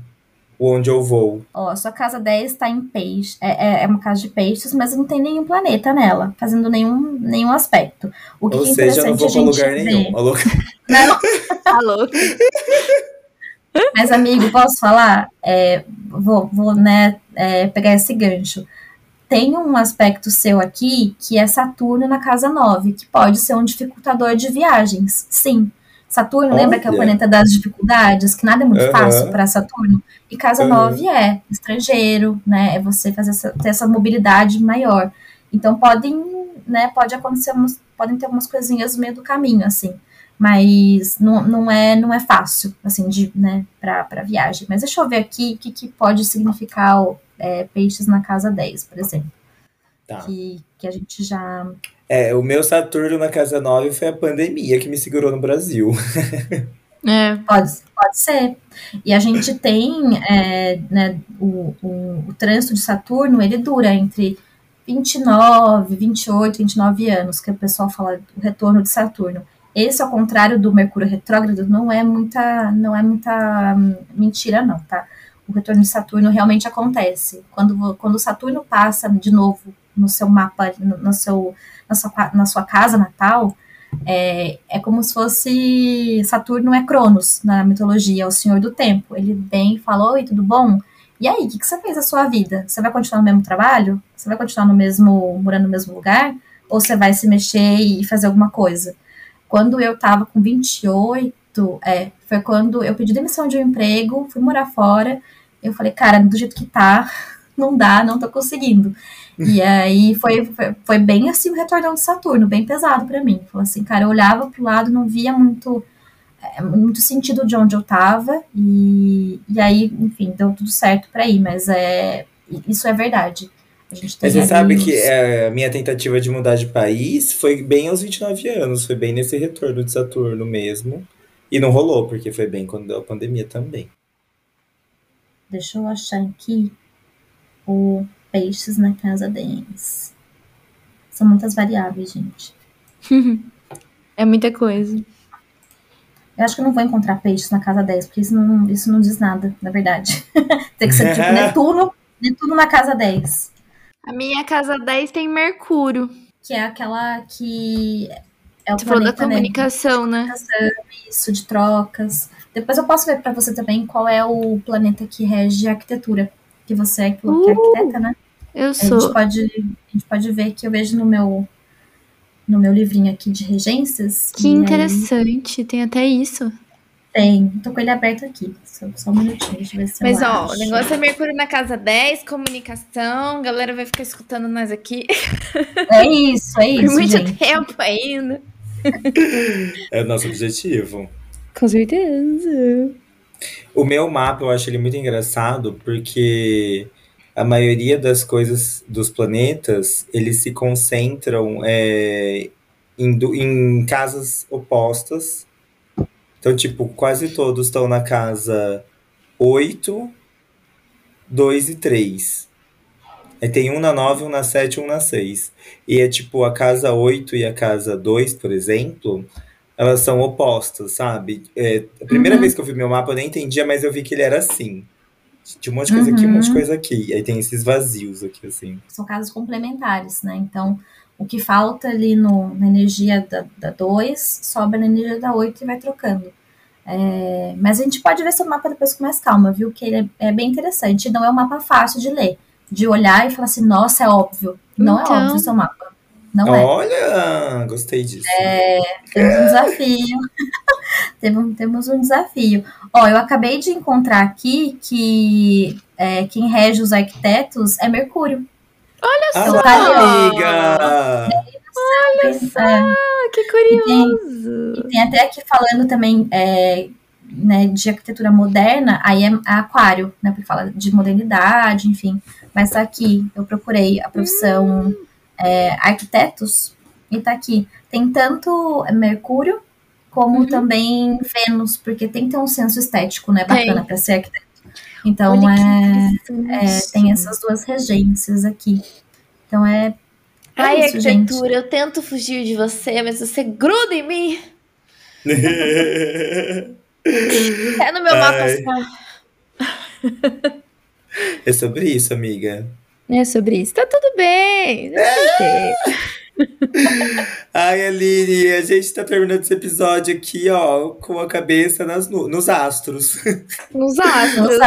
Onde eu vou. Ó, sua casa 10 está em peixe. É, é, é, uma casa de peixes, mas não tem nenhum planeta nela, fazendo nenhum, nenhum aspecto. O que Ou que é seja, eu não vou pra lugar ver. nenhum. Alô? Não. Alô? Mas, amigo, posso falar? É, vou, vou né, é, pegar esse gancho tem um aspecto seu aqui que é Saturno na casa 9, que pode ser um dificultador de viagens. Sim. Saturno, Olha. lembra que é o planeta das dificuldades, que nada é muito uhum. fácil para Saturno? E casa uhum. 9 é estrangeiro, né? É você fazer essa, ter essa mobilidade maior. Então podem, né, pode acontecer, podem ter algumas coisinhas no meio do caminho, assim. Mas não, não, é, não é fácil, assim, de, né, para viagem. Mas deixa eu ver aqui o que, que pode significar é, peixes na casa 10, por exemplo. Tá. Que, que a gente já. É, o meu Saturno na casa 9 foi a pandemia que me segurou no Brasil. É. Pode, pode ser. E a gente tem é, né, o, o, o trânsito de Saturno, ele dura entre 29, 28, 29 anos, que o pessoal fala o retorno de Saturno. Esse, ao contrário do Mercúrio retrógrado, não é muita, não é muita hum, mentira, não, tá? o retorno de Saturno realmente acontece. Quando, quando Saturno passa de novo no seu mapa, no, no seu, na, sua, na sua casa natal, é, é como se fosse Saturno é Cronos na mitologia, é o senhor do tempo. Ele vem e fala: Oi, tudo bom? E aí, o que, que você fez da sua vida? Você vai continuar no mesmo trabalho? Você vai continuar no mesmo, morando no mesmo lugar? Ou você vai se mexer e fazer alguma coisa? Quando eu tava com 28, é, foi quando eu pedi demissão de um emprego, fui morar fora, eu falei, cara, do jeito que tá, não dá, não tô conseguindo. E aí foi, foi, foi, bem assim o retorno de Saturno, bem pesado para mim. Falou assim, cara, eu olhava pro lado, não via muito, é, muito sentido de onde eu tava, e, e aí, enfim, deu tudo certo para ir, mas é, isso é verdade. Mas você sabe que é, a minha tentativa de mudar de país foi bem aos 29 anos, foi bem nesse retorno de Saturno mesmo. E não rolou, porque foi bem quando deu a pandemia também. Deixa eu achar aqui o peixes na casa 10. São muitas variáveis, gente. é muita coisa. Eu acho que eu não vou encontrar peixes na casa 10, porque isso não, isso não diz nada, na verdade. tem que ser tipo Netuno, Netuno na casa 10. A minha casa 10 tem Mercúrio. Que é aquela que é o você falou da né? comunicação, né? né? Isso, de trocas. Depois eu posso ver para você também qual é o planeta que rege a arquitetura. Que você é, que é uh, arquiteta, né? Eu sou. A gente, pode, a gente pode ver que eu vejo no meu, no meu livrinho aqui de regências. Que interessante, aí... tem até isso. Tem, tô com ele aberto aqui. Só, só um minutinho, deixa eu ver se Mas, eu ó, acho. o negócio é Mercúrio na casa 10, comunicação, a galera vai ficar escutando nós aqui. É isso, é isso. Por muito gente. tempo ainda. é o nosso objetivo. Com certeza. O meu mapa, eu acho ele muito engraçado, porque a maioria das coisas dos planetas, eles se concentram é, em, em casas opostas então, tipo, quase todos estão na casa 8, 2 e 3. Aí tem um na 9, um na 7 um na 6. E é tipo, a casa 8 e a casa 2, por exemplo, elas são opostas, sabe? É, a primeira uhum. vez que eu vi meu mapa eu nem entendia, mas eu vi que ele era assim. Tinha um monte de coisa uhum. aqui, um monte de uhum. coisa aqui. Aí tem esses vazios aqui, assim. São casas complementares, né? Então, o que falta ali no, na energia da 2 sobe na energia da 8 e vai trocando. É, mas a gente pode ver seu mapa depois com mais calma, viu? Que ele é, é, bem interessante. Não é um mapa fácil de ler, de olhar e falar assim, nossa, é óbvio. Não é então... é óbvio o seu mapa. Não é. Olha, gostei disso. É, temos um desafio. temos, temos um desafio. Ó, eu acabei de encontrar aqui que é, quem rege os arquitetos é Mercúrio. Olha Ah, só! amiga! Olha só! É, Que curioso! tem até aqui falando também é, né, de arquitetura moderna, aí é aquário, né? Porque fala de modernidade, enfim. Mas tá aqui, eu procurei a profissão é, arquitetos e tá aqui. Tem tanto Mercúrio como Uhum. também Vênus, porque tem que ter um senso estético, né? Bacana para ser arquiteto. Então Olha é, é, tem essas duas regências aqui. Então é. é Ai, isso, gente. arquitetura, eu tento fugir de você, mas você gruda em mim. É no meu mapa astral. é sobre isso, amiga. É sobre isso. Tá tudo bem. Aceitei. Ai, Aline, a gente tá terminando esse episódio aqui, ó, com a cabeça nas nu- nos astros. Nos astros.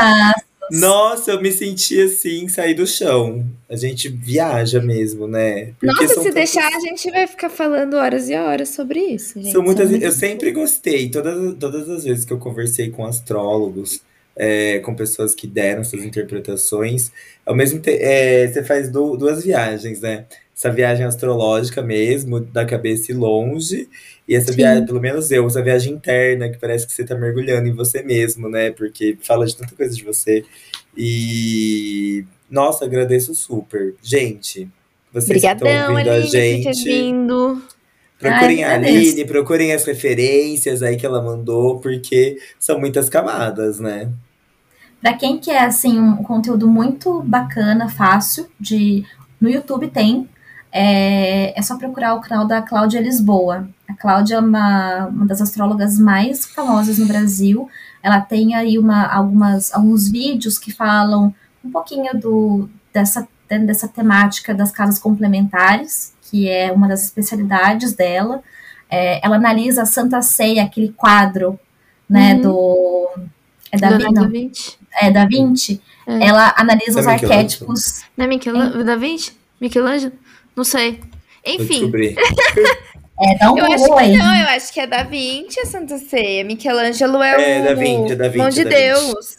Nossa, eu me senti assim, sair do chão. A gente viaja mesmo, né? Porque Nossa, são se tantos- deixar, a gente vai ficar falando horas e horas sobre isso, gente. São muitas, muitas eu sempre gostei, todas, todas as vezes que eu conversei com astrólogos, é, com pessoas que deram suas interpretações, ao mesmo tempo, você faz du- duas viagens, né? Essa viagem astrológica mesmo, da cabeça e longe, e essa Sim. viagem, pelo menos eu, essa viagem interna, que parece que você tá mergulhando em você mesmo, né? Porque fala de tanta coisa de você. E, nossa, agradeço super. Gente, vocês que estão Obrigadão, ouvindo a Aline, ter gente. vindo. Procurem Ai, a. Aline, procurem as referências aí que ela mandou, porque são muitas camadas, né? Pra quem quer, assim, um conteúdo muito bacana, fácil, de no YouTube tem, é, é só procurar o canal da Cláudia Lisboa. A Cláudia é uma, uma das astrólogas mais famosas no Brasil. Ela tem aí uma, algumas, alguns vídeos que falam um pouquinho do, dessa, dessa temática das casas complementares, que é uma das especialidades dela. É, ela analisa a Santa Ceia, aquele quadro, né, Uhum. do... É da, Leonardo da Vinci. É, da Vinci, É. ela analisa Da os arquétipos. Não é Michelangelo? Da Vinci? Michelangelo? Não sei. Enfim. É, dá um eu acho que não, eu acho que é Da Vinci a Santa Ceia. Michelangelo é, É, o Da Vinci, é Da Vinci, Mão de é. Deus.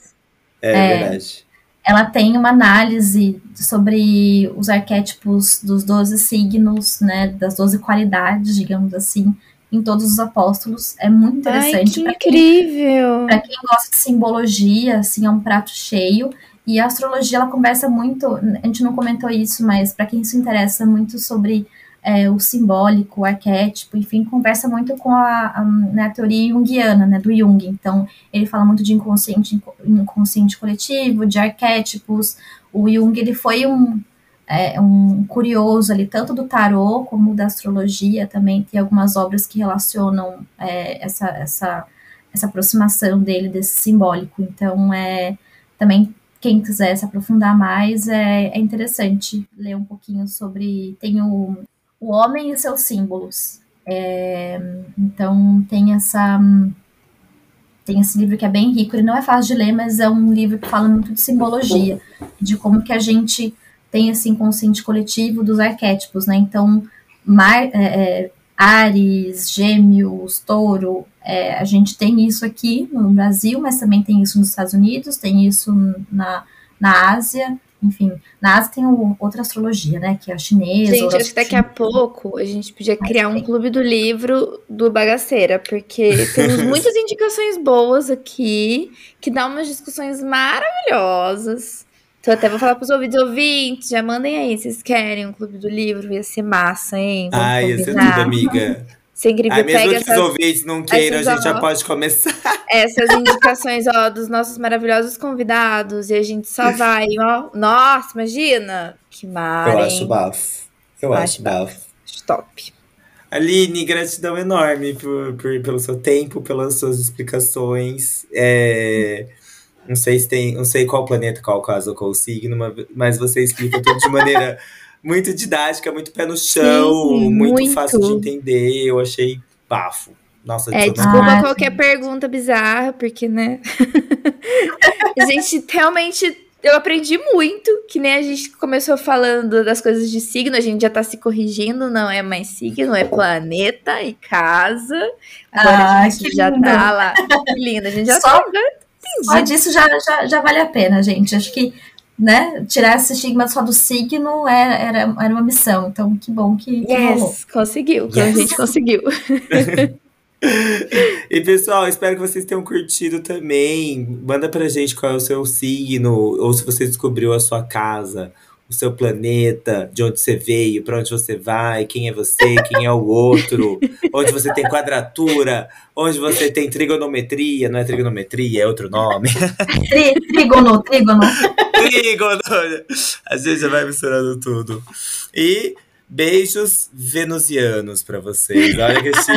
É, É. verdade. Ela tem uma análise sobre os arquétipos dos 12 signos, né, das 12 qualidades, digamos assim, em todos os apóstolos. É muito Ai, interessante que para quem, incrível. pra quem gosta de simbologia, assim, é um prato cheio. E a astrologia, ela conversa muito, a gente não comentou isso, mas para quem se interessa muito sobre é, o simbólico, o arquétipo, enfim, conversa muito com a, a, né, a teoria junguiana, né, do Jung. Então, ele fala muito de inconsciente, inconsciente coletivo, de arquétipos. O Jung, ele foi um, é, um curioso ali, tanto do tarô como da astrologia também. Tem algumas obras que relacionam é, essa, essa, essa aproximação dele desse simbólico. Então, é também quem quiser se aprofundar mais, é, é interessante ler um pouquinho sobre. Tem o, o Homem e seus Símbolos. É, então, tem essa. Tem esse livro que é bem rico, ele não é fácil de ler, mas é um livro que fala muito de simbologia, de como que a gente tem esse inconsciente coletivo dos arquétipos, né? Então, Mar, é, é, Ares, Gêmeos, Touro, é, a gente tem isso aqui no Brasil, mas também tem isso nos Estados Unidos, tem isso na, na Ásia, enfim. Na Ásia tem o, outra astrologia, né? Que é a chinesa. Gente, acho que daqui a pouco a gente podia criar um clube do livro do Bagaceira, porque temos muitas indicações boas aqui, que dá umas discussões maravilhosas. Então, até vou falar pros ouvidos ouvintes, já mandem aí, vocês querem um clube do livro, ia ser massa, hein? Vamos Ai, ia ser combinar. tudo, amiga. Ser incrível, Ai, mesmo pega que os ouvintes não queiram, a gente já ó. pode começar. essas indicações, ó, dos nossos maravilhosos convidados, e a gente só vai, ó. Nossa, imagina! Que mar, Eu acho bafo. Eu Acho acho bafo. Acho top. Aline, gratidão enorme por, por- pelo seu tempo, pelas suas explicações. É, não sei se tem, não sei qual planeta, qual caso, qual signo, mas- você explica tudo de maneira muito didática, muito pé no chão, Sim, muito, muito. fácil de entender. Eu achei bafo. Nossa, É, desculpa Ah, qualquer pergunta bizarra, porque, né? a gente realmente eu aprendi muito, que nem a gente começou falando das coisas de signo, a gente já tá se corrigindo, não é mais signo, é planeta e casa. Agora Ah, a gente que já lindo. tá lá. Que linda, a gente já Só- tá entendi. Só disso já, já, já vale a pena, gente. Acho que né, tirar esse estigma só do signo era, era, era uma missão. Então, que bom que, que rolou. Yes, conseguiu, Yes. a gente conseguiu. E pessoal, espero que vocês tenham curtido também. Manda pra gente qual é o seu signo, ou se você descobriu a sua casa, o seu planeta, de onde você veio, pra onde você vai, quem é você, quem é o outro, onde você tem quadratura, onde você tem trigonometria, não é trigonometria, é outro nome. Tri, trígono, trígono. Trígono! A gente já vai misturando tudo. E beijos venusianos pra vocês. Olha que chique!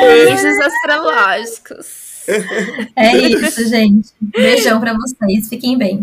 Beijos astrológicos. É isso, gente. Beijão pra vocês. Fiquem bem.